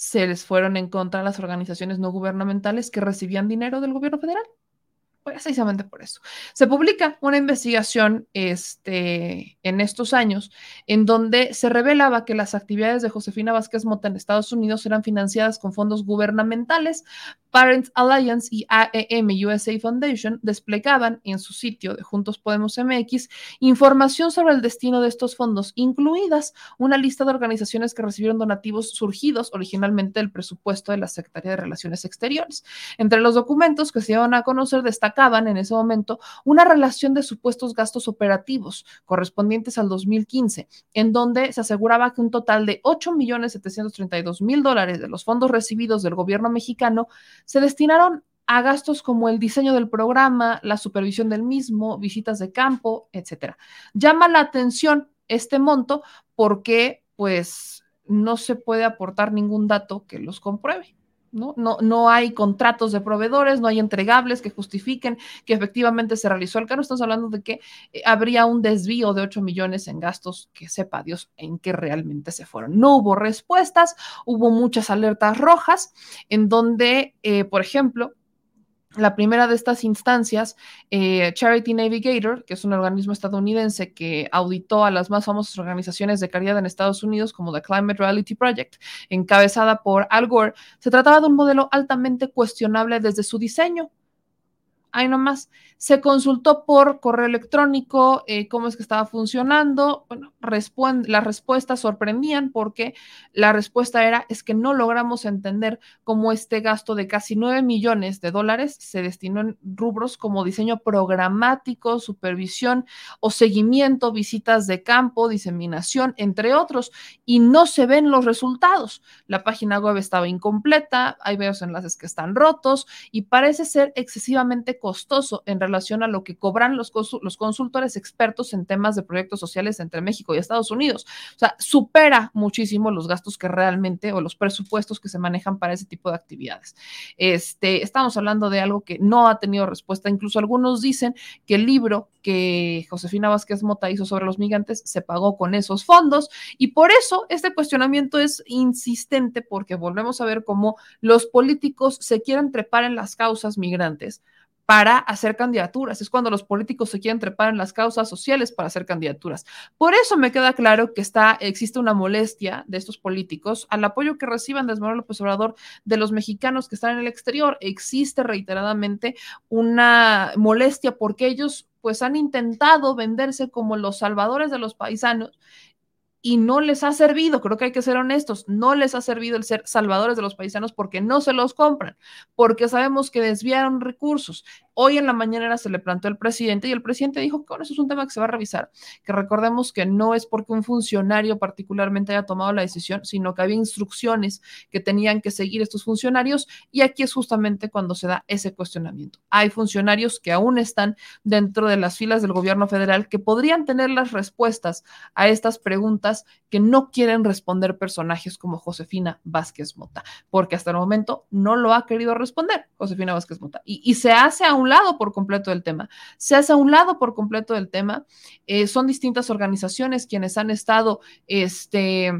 se les fueron en contra las organizaciones no gubernamentales que recibían dinero del gobierno federal. Precisamente por eso. Se publica una investigación este, en estos años en donde se revelaba que las actividades de Josefina Vázquez Mota en Estados Unidos eran financiadas con fondos gubernamentales Parents Alliance y AEM USA Foundation desplegaban en su sitio de Juntos Podemos MX información sobre el destino de estos fondos, incluidas una lista de organizaciones que recibieron donativos surgidos originalmente del presupuesto de la Secretaría de Relaciones Exteriores. Entre los documentos que se iban a conocer destacaban en ese momento una relación de supuestos gastos operativos correspondientes al 2015, en donde se aseguraba que un total de 8.732.000 dólares de los fondos recibidos del gobierno mexicano se destinaron a gastos como el diseño del programa, la supervisión del mismo, visitas de campo, etcétera. Llama la atención este monto porque pues no se puede aportar ningún dato que los compruebe. ¿No? No, no hay contratos de proveedores, no hay entregables que justifiquen que efectivamente se realizó el cargo. Estamos hablando de que eh, habría un desvío de 8 millones en gastos que sepa Dios en qué realmente se fueron. No hubo respuestas, hubo muchas alertas rojas en donde, eh, por ejemplo, la primera de estas instancias, eh, Charity Navigator, que es un organismo estadounidense que auditó a las más famosas organizaciones de caridad en Estados Unidos, como The Climate Reality Project, encabezada por Al Gore, se trataba de un modelo altamente cuestionable desde su diseño, ahí nomás. Se consultó por correo electrónico eh, cómo es que estaba funcionando. Bueno, las respuestas sorprendían porque la respuesta era es que no logramos entender cómo este gasto de casi 9 millones de dólares se destinó en rubros como diseño programático, supervisión o seguimiento, visitas de campo, diseminación, entre otros, y no se ven los resultados. La página web estaba incompleta, hay varios enlaces que están rotos y parece ser excesivamente costoso en relación a lo que cobran los, los consultores expertos en temas de proyectos sociales entre México y Estados Unidos. O sea, supera muchísimo los gastos que realmente o los presupuestos que se manejan para ese tipo de actividades. Este, estamos hablando de algo que no ha tenido respuesta. Incluso algunos dicen que el libro que Josefina Vázquez Mota hizo sobre los migrantes se pagó con esos fondos y por eso este cuestionamiento es insistente porque volvemos a ver cómo los políticos se quieren trepar en las causas migrantes para hacer candidaturas. Es cuando los políticos se quieren trepar en las causas sociales para hacer candidaturas. Por eso me queda claro que está, existe una molestia de estos políticos al apoyo que reciban desde Manuel López Obrador de los mexicanos que están en el exterior. Existe reiteradamente una molestia porque ellos pues han intentado venderse como los salvadores de los paisanos y no les ha servido, creo que hay que ser honestos, no les ha servido el ser salvadores de los paisanos porque no se los compran, porque sabemos que desviaron recursos Hoy en la mañana se le planteó al presidente y el presidente dijo que bueno, eso es un tema que se va a revisar, que recordemos que no es porque un funcionario particularmente haya tomado la decisión, sino que había instrucciones que tenían que seguir estos funcionarios y aquí es justamente cuando se da ese cuestionamiento. Hay funcionarios que aún están dentro de las filas del gobierno federal que podrían tener las respuestas a estas preguntas que no quieren responder personajes como Josefina Vázquez Mota, porque hasta el momento no lo ha querido responder Josefina Vázquez Mota y, y se hace a un lado por completo del tema. Se hace a un lado por completo del tema. Eh, son distintas organizaciones quienes han estado, este,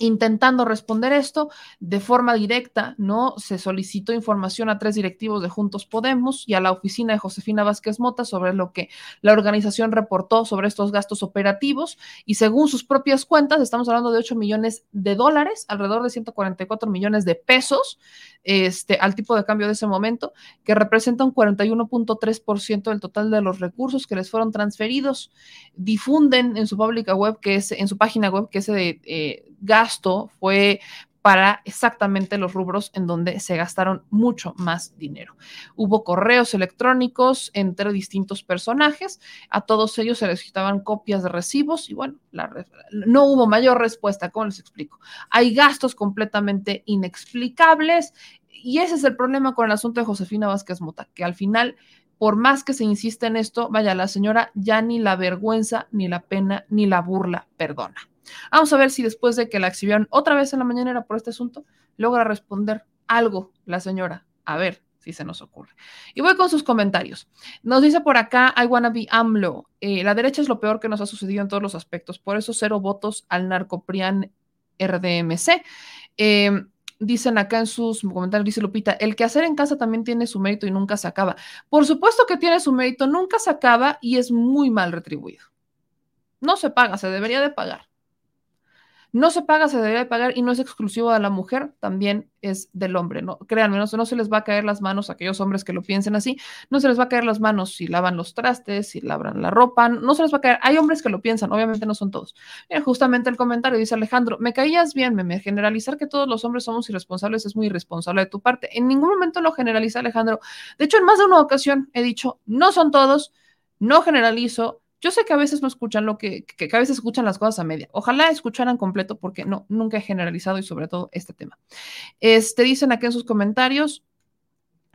intentando responder esto de forma directa, ¿no? Se solicitó información a tres directivos de Juntos Podemos y a la oficina de Josefina Vázquez Mota sobre lo que la organización reportó sobre estos gastos operativos y según sus propias cuentas, estamos hablando de 8 millones de dólares, alrededor de 144 millones de pesos, este, al tipo de cambio de ese momento, que representa un 41.3% del total de los recursos que les fueron transferidos. Difunden en su pública web, que es en su página web, que ese eh, gasto fue para exactamente los rubros en donde se gastaron mucho más dinero. Hubo correos electrónicos entre distintos personajes, a todos ellos se les quitaban copias de recibos y bueno, no hubo mayor respuesta, ¿cómo les explico? Hay gastos completamente inexplicables y ese es el problema con el asunto de Josefina Vázquez Mota, que al final por más que se insiste en esto, vaya, la señora ya ni la vergüenza, ni la pena, ni la burla perdona. Vamos a ver si después de que la exhibieron otra vez en la mañanera por este asunto, logra responder algo la señora. A ver si se nos ocurre. Y voy con sus comentarios. Nos dice por acá, I wanna be AMLO. Eh, la derecha es lo peor que nos ha sucedido en todos los aspectos. Por eso cero votos al narcoprian RDMC. Eh, dicen acá en sus comentarios, dice Lupita, el que hacer en casa también tiene su mérito y nunca se acaba. Por supuesto que tiene su mérito, nunca se acaba y es muy mal retribuido. No se paga, se debería de pagar. No se paga, se debería pagar y no es exclusivo de la mujer, también es del hombre. No, créanme, no, no, se les va a caer las manos a aquellos hombres que lo piensen así, no se les va a caer las manos si lavan los trastes, si lavan la ropa, no se les va a caer. Hay hombres que lo piensan, obviamente no son todos. Mira, justamente el comentario dice Alejandro, me caías bien, me, generalizar que todos los hombres somos irresponsables es muy irresponsable de tu parte. En ningún momento lo generaliza Alejandro. De hecho, en más de una ocasión he dicho, no son todos, no generalizo, yo sé que a veces no escuchan lo que, que, a veces escuchan las cosas a media. Ojalá escucharan completo porque no, nunca he generalizado y sobre todo este tema. Este, dicen aquí en sus comentarios,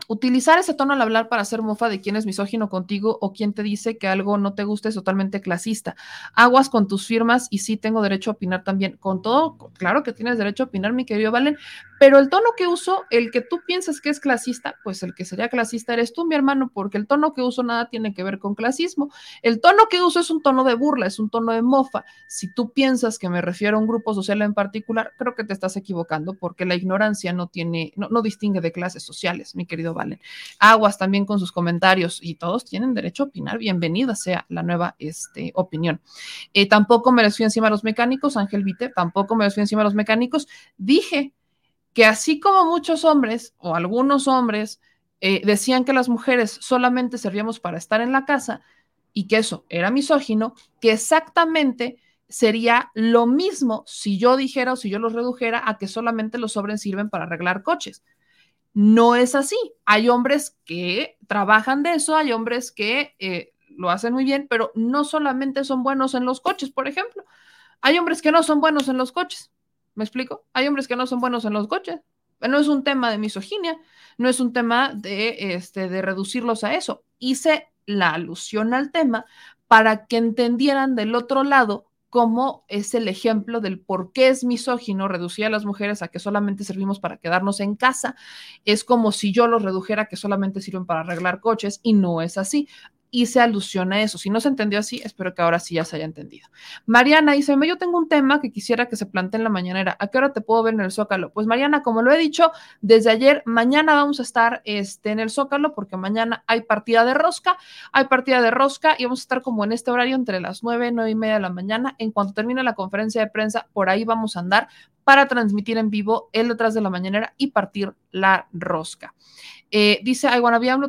Utilizar ese tono al hablar para hacer mofa de quién es misógino contigo o quién te dice que algo no te gusta es totalmente clasista. Aguas con tus firmas y sí tengo derecho a opinar también. Con todo, claro que tienes derecho a opinar, mi querido Valen, pero el tono que uso, el que tú piensas que es clasista, pues el que sería clasista eres tú, mi hermano, porque el tono que uso nada tiene que ver con clasismo. El tono que uso es un tono de burla, es un tono de mofa. Si tú piensas que me refiero a un grupo social en particular, creo que te estás equivocando porque la ignorancia no tiene, no, distingue de clases sociales, mi querido Valen. Aguas también con sus comentarios y todos tienen derecho a opinar. Bienvenida sea la nueva este, opinión. Eh, tampoco me les fui encima a los mecánicos, Ángel Vite, tampoco me les fui encima a los mecánicos. Dije que así como muchos hombres o algunos hombres eh, decían que las mujeres solamente servíamos para estar en la casa y que eso era misógino, que exactamente sería lo mismo si yo dijera o si yo los redujera a que solamente los hombres sirven para arreglar coches. No es así. Hay hombres que trabajan de eso, hay hombres que eh, lo hacen muy bien, pero no solamente son buenos en los coches, por ejemplo. Hay hombres que no son buenos en los coches. ¿Me explico? Hay hombres que no son buenos en los coches. No es un tema de misoginia, no es un tema de, este, de reducirlos a eso. Hice la alusión al tema para que entendieran del otro lado cómo es el ejemplo del por qué es misógino reducir a las mujeres a que solamente servimos para quedarnos en casa. Es como si yo los redujera a que solamente sirven para arreglar coches y no es así y se alusiona a eso. Si no se entendió así, espero que ahora sí ya se haya entendido. Mariana dice, yo tengo un tema que quisiera que se plantee en la mañanera. ¿A qué hora te puedo ver en el Zócalo? Pues Mariana, como lo he dicho desde ayer, mañana vamos a estar este, en el Zócalo porque mañana hay partida de rosca, hay partida de rosca y vamos a estar como en este horario entre las nueve, nueve y media de la mañana. En cuanto termine la conferencia de prensa, por ahí vamos a andar para transmitir en vivo el detrás de la mañanera y partir la rosca. Eh, dice, ay,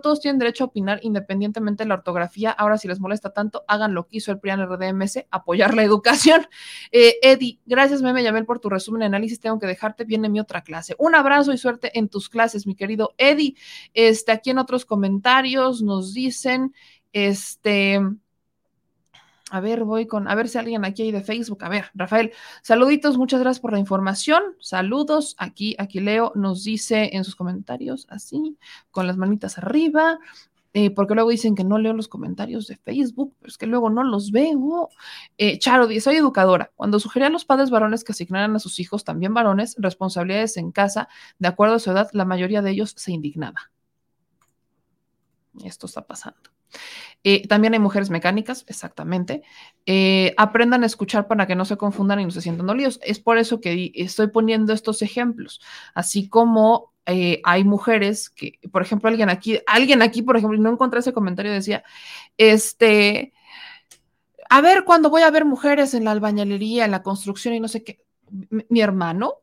todos tienen derecho a opinar independientemente de la ortografía. Ahora, si les molesta tanto, hagan lo que hizo el PRIAN RDMS, apoyar la educación. Eh, Eddie, gracias, Meme Yamel, por tu resumen de análisis. Tengo que dejarte, viene mi otra clase. Un abrazo y suerte en tus clases, mi querido Eddie. Este, aquí en otros comentarios nos dicen, este, a ver, voy con, a ver si alguien aquí hay de Facebook. A ver, Rafael, saluditos, muchas gracias por la información. Saludos. Aquí, aquí Leo nos dice en sus comentarios, así, con las manitas arriba. Eh, porque luego dicen que no leo los comentarios de Facebook, pero es que luego no los veo. Eh, Charo dice, soy educadora. Cuando sugería a los padres varones que asignaran a sus hijos, también varones, responsabilidades en casa, de acuerdo a su edad, la mayoría de ellos se indignaba. Esto está pasando. Eh, también hay mujeres mecánicas, exactamente. Eh, aprendan a escuchar para que no se confundan y no se sientan dolidos. Es por eso que estoy poniendo estos ejemplos, así como eh, hay mujeres que, por ejemplo, alguien aquí, alguien aquí, por ejemplo, no encontré ese comentario, decía, este, a ver, cuando voy a ver mujeres en la albañilería, en la construcción y no sé qué, mi, hermano,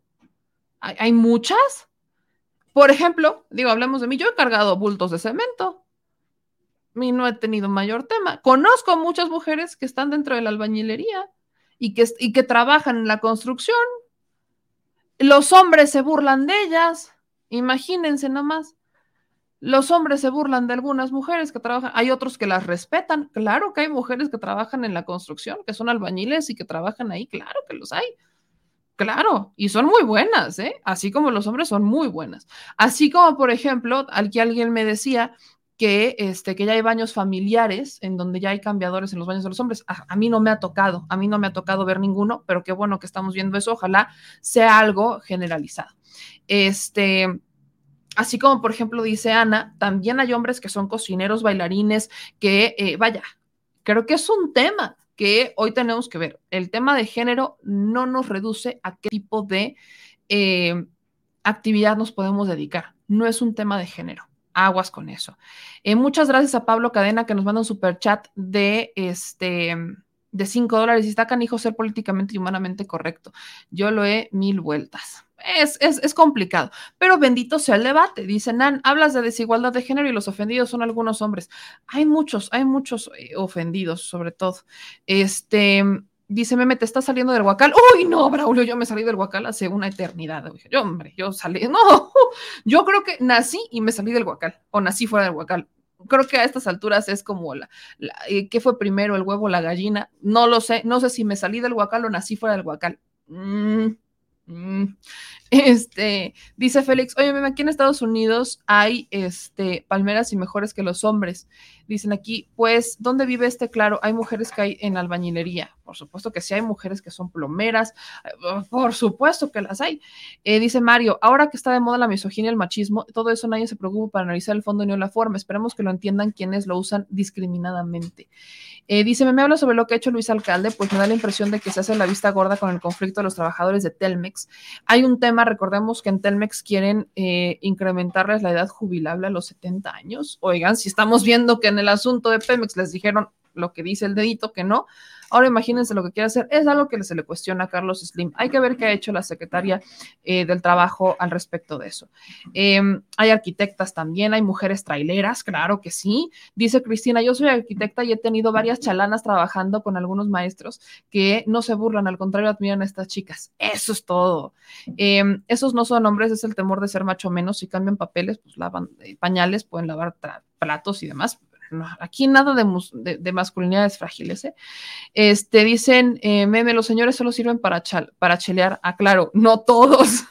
¿Hay, hay muchas. Por ejemplo, digo, hablemos de mí, yo he cargado bultos de cemento y no he tenido mayor tema. Conozco muchas mujeres que están dentro de la albañilería y que, y que trabajan en la construcción. Los hombres se burlan de ellas. Imagínense nomás. Los hombres se burlan de algunas mujeres que trabajan. Hay otros que las respetan. Claro que hay mujeres que trabajan en la construcción, que son albañiles y que trabajan ahí. Claro que los hay. Claro, y son muy buenas, ¿eh? Así como los hombres son muy buenas. Así como, por ejemplo, al que alguien me decía que, este, que ya hay baños familiares en donde ya hay cambiadores en los baños de los hombres. A, mí no me ha tocado, a mí no me ha tocado ver ninguno, pero qué bueno que estamos viendo eso. Ojalá sea algo generalizado. Este, así como, por ejemplo, dice Ana, también hay hombres que son cocineros, bailarines, que, eh, vaya, creo que es un tema que hoy tenemos que ver. El tema de género no nos reduce a qué tipo de eh, actividad nos podemos dedicar. No es un tema de género aguas con eso. Eh, muchas gracias a Pablo Cadena que nos manda un super chat de este de 5 dólares y está canijo ser políticamente y humanamente correcto. Yo lo he mil vueltas. Es, es, complicado, pero bendito sea el debate. Dice Nan, hablas de desigualdad de género y los ofendidos son algunos hombres. Hay muchos, hay muchos eh, ofendidos, sobre todo. Este, Dice Meme, te estás saliendo del huacal. Uy, no, Braulio, yo me salí del huacal hace una eternidad. Yo, hombre, yo salí. No, yo creo que nací y me salí del huacal, o nací fuera del huacal. Creo que a estas alturas es como la, eh, ¿qué fue primero, el huevo o la gallina? No lo sé, no sé si me salí del huacal o nací fuera del huacal. Mm, mm. Este, dice Félix, oye, aquí en Estados Unidos hay este, palmeras y mejores que los hombres. Dicen aquí, pues, ¿dónde vive este? Claro, hay mujeres que hay en albañilería. Por supuesto que sí hay mujeres que son plomeras. Por supuesto que las hay. Eh, dice Mario, ahora que está de moda la misoginia y el machismo, todo eso nadie se preocupa para analizar el fondo ni la forma. Esperemos que lo entiendan quienes lo usan discriminadamente. Eh, dice, me habla sobre lo que ha hecho Luis Alcalde, pues me da la impresión de que se hace la vista gorda con el conflicto de los trabajadores de Telmex. Hay un tema recordemos que en Telmex quieren eh, incrementarles la edad jubilable a los 70 años. Oigan, si estamos viendo que en el asunto de Pemex les dijeron lo que dice el dedito que no, Ahora imagínense lo que quiere hacer. Es algo que se le cuestiona a Carlos Slim. Hay que ver qué ha hecho la secretaria eh, del Trabajo al respecto de eso. Em, hay arquitectas también, hay mujeres traileras, claro que sí. Dice Cristina, yo soy arquitecta y he tenido varias chalanas trabajando con algunos maestros que no se burlan, al contrario, admiran a estas chicas. Eso es todo. Em, esos no son hombres, es el temor de ser macho menos. Si cambian papeles, pues lavan eh, pañales, pueden lavar platos y demás, aquí nada de, masculinidades frágiles. ¿eh? Este, dicen, eh, meme, los señores solo sirven para, para chelear. Aclaro, ah, no todos.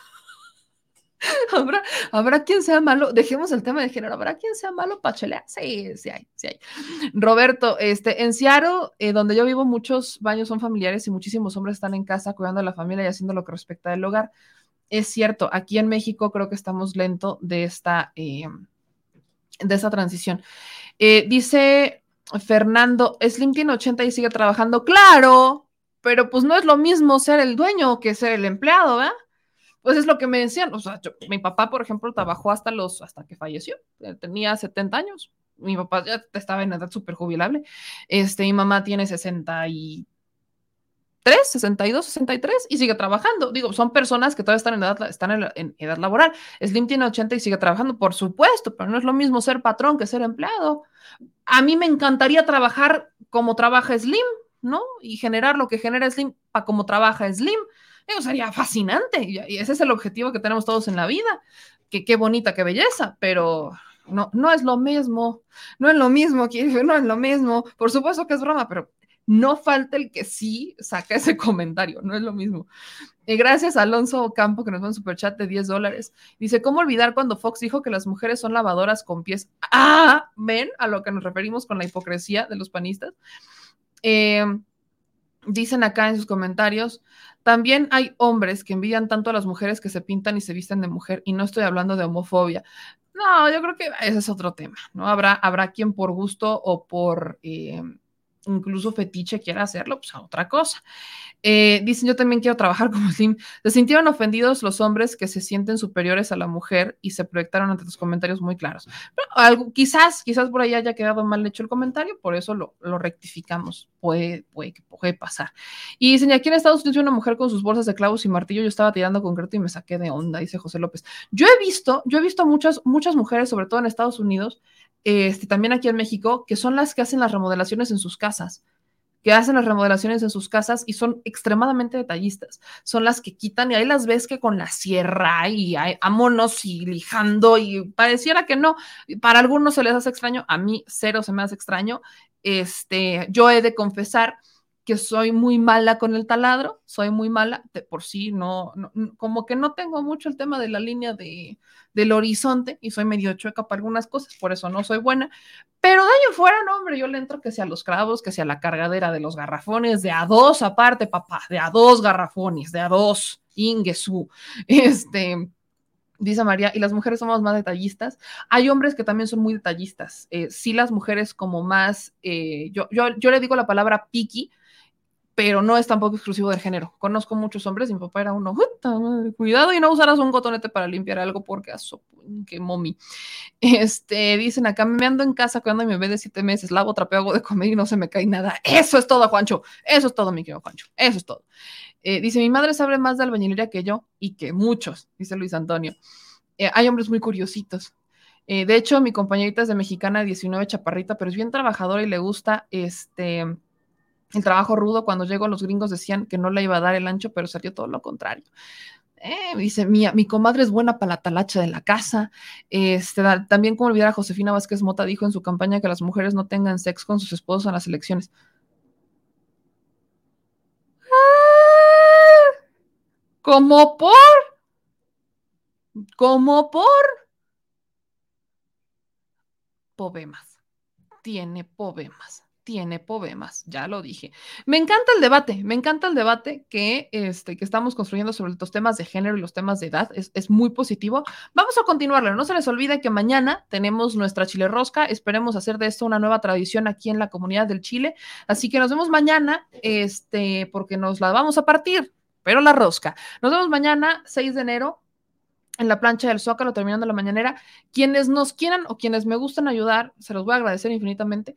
¿Habrá, ¿Habrá quien sea malo? Dejemos el tema de género. ¿Habrá quien sea malo para chelear? Sí, sí hay, sí hay. Roberto, este, en Seattle, eh, donde yo vivo, muchos baños son familiares y muchísimos hombres están en casa cuidando a la familia y haciendo lo que respecta del hogar. Es cierto, aquí en México creo que estamos lento de esta, de esta transición. Eh, dice Fernando, Slim tiene 80 y sigue trabajando. Claro, pero pues no es lo mismo ser el dueño que ser el empleado, ¿verdad? Pues es lo que me decían. O sea, mi papá, por ejemplo, trabajó hasta los, hasta que falleció. Tenía 70 años. Mi papá ya estaba en edad súper jubilable. Este, mi mamá tiene 60 y 62, 63 y sigue trabajando. Digo, son personas que todavía están en edad, están en, edad laboral. Slim tiene 80 y sigue trabajando, por supuesto, pero no es lo mismo ser patrón que ser empleado. A mí me encantaría trabajar como trabaja Slim, ¿no? Y generar lo que genera Slim para como trabaja Slim. Eso sería fascinante y ese es el objetivo que tenemos todos en la vida. Que qué bonita, qué belleza, pero no, no es lo mismo, no es lo mismo, no es lo mismo. Por supuesto que es broma, pero no falta el que sí saca ese comentario, no es lo mismo. Y gracias a Alonso Campo, que nos da un superchat de 10 dólares. Dice, ¿cómo olvidar cuando Fox dijo que las mujeres son lavadoras con pies? Ah, ven a lo que nos referimos con la hipocresía de los panistas. Eh, dicen acá en sus comentarios, también hay hombres que envidian tanto a las mujeres que se pintan y se visten de mujer, y no estoy hablando de homofobia. No, yo creo que ese es otro tema, ¿no? Habrá, habrá quien por gusto o por... Eh, incluso fetiche quiera hacerlo, pues a otra cosa. Eh, dicen, yo también quiero trabajar como Slim. Se sintieron ofendidos los hombres que se sienten superiores a la mujer y se proyectaron ante tus comentarios muy claros. algo, quizás, quizás por ahí haya quedado mal hecho el comentario, por eso lo, rectificamos. Puede, puede, puede pasar. Y dicen, aquí en Estados Unidos una mujer con sus bolsas de clavos y martillo, yo estaba tirando concreto y me saqué de onda, dice José López. Yo he visto, yo he visto muchas, muchas mujeres, sobre todo en Estados Unidos, este, también aquí en México, que son las que hacen las remodelaciones en sus casas, que hacen las remodelaciones en sus casas y son extremadamente detallistas. Son las que quitan y ahí las ves que con la sierra y hay, monos y lijando y pareciera que no. Para algunos se les hace extraño, a mí cero se me hace extraño. Este, yo he de confesar que soy muy mala con el taladro, soy muy mala, de por sí, no, como que no tengo mucho el tema de la línea de, del horizonte y soy medio chueca para algunas cosas, por eso no soy buena, pero de ahí fuera, no, hombre, yo le entro que sea los clavos, que sea la cargadera de los garrafones, de a dos aparte, papá, de a dos garrafones, de a dos, ingesu, este... Dice María, y las mujeres somos más detallistas. Hay hombres que también son muy detallistas. Eh, sí, las mujeres como más, eh, yo, yo, yo le digo la palabra picky, pero no es tampoco exclusivo del género. Conozco muchos hombres y mi papá era uno, cuidado y no usarás un cotonete para limpiar algo porque aso, que momi. Este, dicen acá, me ando en casa cuando mi bebé de siete meses, lavo, trapeo, hago de comer y no se me cae nada. Eso es todo, Juancho. Eso es todo, mi querido Juancho. Eso es todo. Eh, dice, mi madre sabe más de albañilería que yo y que muchos, dice Luis Antonio. Eh, hay hombres muy curiositos. Eh, de hecho, mi compañerita es de mexicana, 19, chaparrita, pero es bien trabajadora y le gusta este el trabajo rudo, cuando llegó los gringos decían que no le iba a dar el ancho, pero salió todo lo contrario. Eh, dice, mi, mi comadre es buena para la talacha de la casa. Este, también como olvidar a Josefina Vázquez Mota dijo en su campaña que las mujeres no tengan sexo con sus esposos en las elecciones. Ah, ¿Cómo por? ¿Cómo por? Poemas. Tiene poemas tiene poemas, ya lo dije. Me encanta el debate, me encanta el debate que, este, que estamos construyendo sobre los temas de género y los temas de edad, es, es, muy positivo. Vamos a continuarlo, no se les olvide que mañana tenemos nuestra chile rosca, esperemos hacer de esto una nueva tradición aquí en la comunidad del Chile, así que nos vemos mañana, este, porque nos la vamos a partir, pero la rosca. Nos vemos mañana, 6 de enero, en la plancha del Zócalo, terminando la mañanera. Quienes nos quieran o quienes me gustan ayudar, se los voy a agradecer infinitamente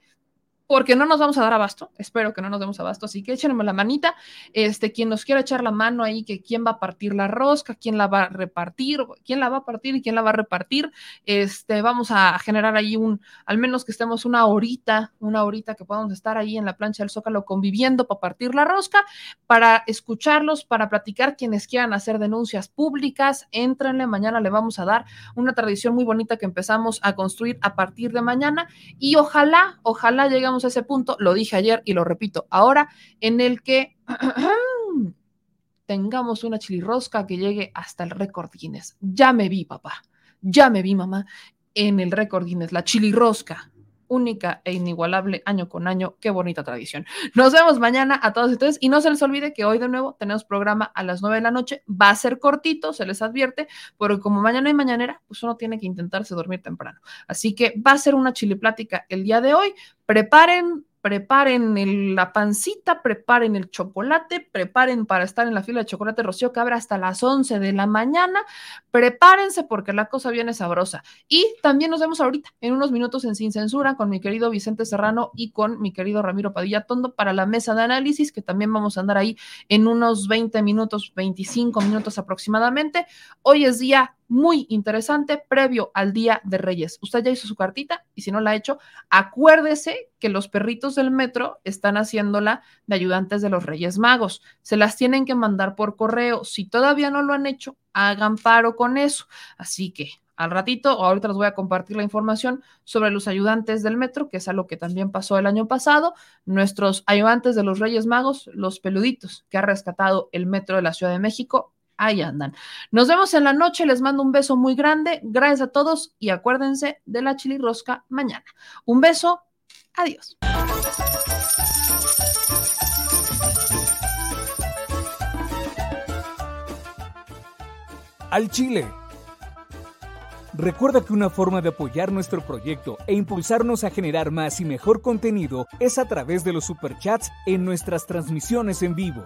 porque no nos vamos a dar abasto, espero que no nos demos abasto, así que échenme la manita, este, quien nos quiera echar la mano ahí, que quién va a partir la rosca, quién la va a repartir, quién la va a partir y quién la va a repartir, este, vamos a generar ahí un, al menos que estemos una horita, una horita que podamos estar ahí en la plancha del Zócalo conviviendo para partir la rosca, para escucharlos, para platicar quienes quieran hacer denuncias públicas, entrenle, mañana le vamos a dar una tradición muy bonita que empezamos a construir a partir de mañana y ojalá, ojalá lleguemos a ese punto, lo dije ayer y lo repito ahora, en el que tengamos una chilirrosca que llegue hasta el récord Guinness. Ya me vi, papá, ya me vi, mamá, en el récord Guinness, la chilirrosca única e inigualable año con año. Qué bonita tradición. Nos vemos mañana a todos ustedes y no se les olvide que hoy de nuevo tenemos programa a las 9 de la noche. Va a ser cortito, se les advierte, porque como mañana y mañanera, pues uno tiene que intentarse dormir temprano. Así que va a ser una chiliplática el día de hoy. Preparen preparen la pancita, preparen el chocolate, preparen para estar en la fila de chocolate Rocío que abre hasta las 11 de la mañana. Prepárense porque la cosa viene sabrosa. Y también nos vemos ahorita en unos minutos en Sin Censura con mi querido Vicente Serrano y con mi querido Ramiro Padilla Tondo para la mesa de análisis, que también vamos a andar ahí en unos 20 minutos, 25 minutos aproximadamente. Hoy es día muy interesante previo al Día de Reyes. Usted ya hizo su cartita y si no la ha hecho, acuérdese que los perritos del metro están haciéndola de ayudantes de los Reyes Magos. Se las tienen que mandar por correo. Si todavía no lo han hecho, hagan paro con eso. Así que al ratito, ahorita les voy a compartir la información sobre los ayudantes del metro, que es algo que también pasó el año pasado. Nuestros ayudantes de los Reyes Magos, los peluditos que ha rescatado el metro de la Ciudad de México, ahí andan. Nos vemos en la noche, les mando un beso muy grande, gracias a todos y acuérdense de la chilirrosca mañana. Un beso, adiós. Al Chile. Recuerda que una forma de apoyar nuestro proyecto e impulsarnos a generar más y mejor contenido es a través de los superchats en nuestras transmisiones en vivo.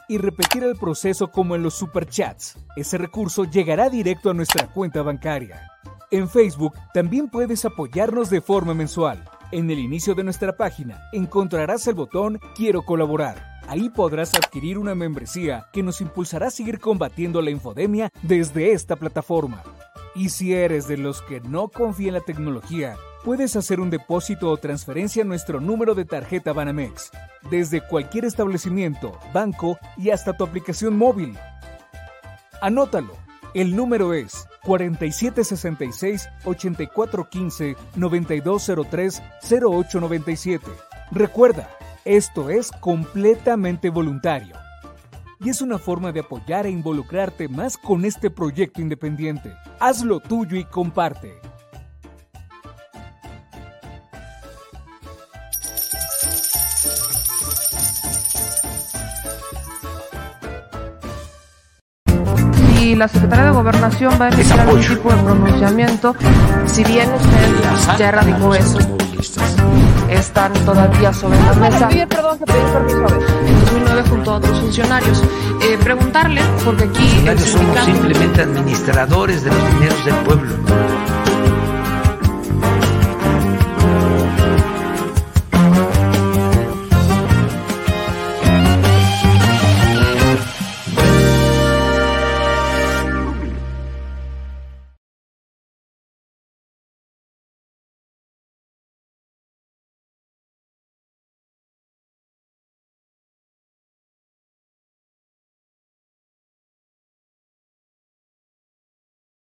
y repetir el proceso como en los superchats. Ese recurso llegará directo a nuestra cuenta bancaria. En Facebook también puedes apoyarnos de forma mensual. En el inicio de nuestra página encontrarás el botón Quiero colaborar. Ahí podrás adquirir una membresía que nos impulsará a seguir combatiendo la infodemia desde esta plataforma. Y si eres de los que no confía en la tecnología, puedes hacer un depósito o transferencia a nuestro número de tarjeta Banamex, desde cualquier establecimiento, banco y hasta tu aplicación móvil. Anótalo. El número es 4766-8415-9203-0897. Recuerda, esto es completamente voluntario. Y es una forma de apoyar e involucrarte más con este proyecto independiente. Hazlo tuyo y comparte. Y la Secretaría de Gobernación va a emitir algún tipo de pronunciamiento, si bien usted ya erradicó eso, están todavía sobre la mesa. perdón, que pedí permiso. En 2009 junto a otros funcionarios. Eh, preguntarle, porque aquí... somos simplemente administradores de los dineros del pueblo.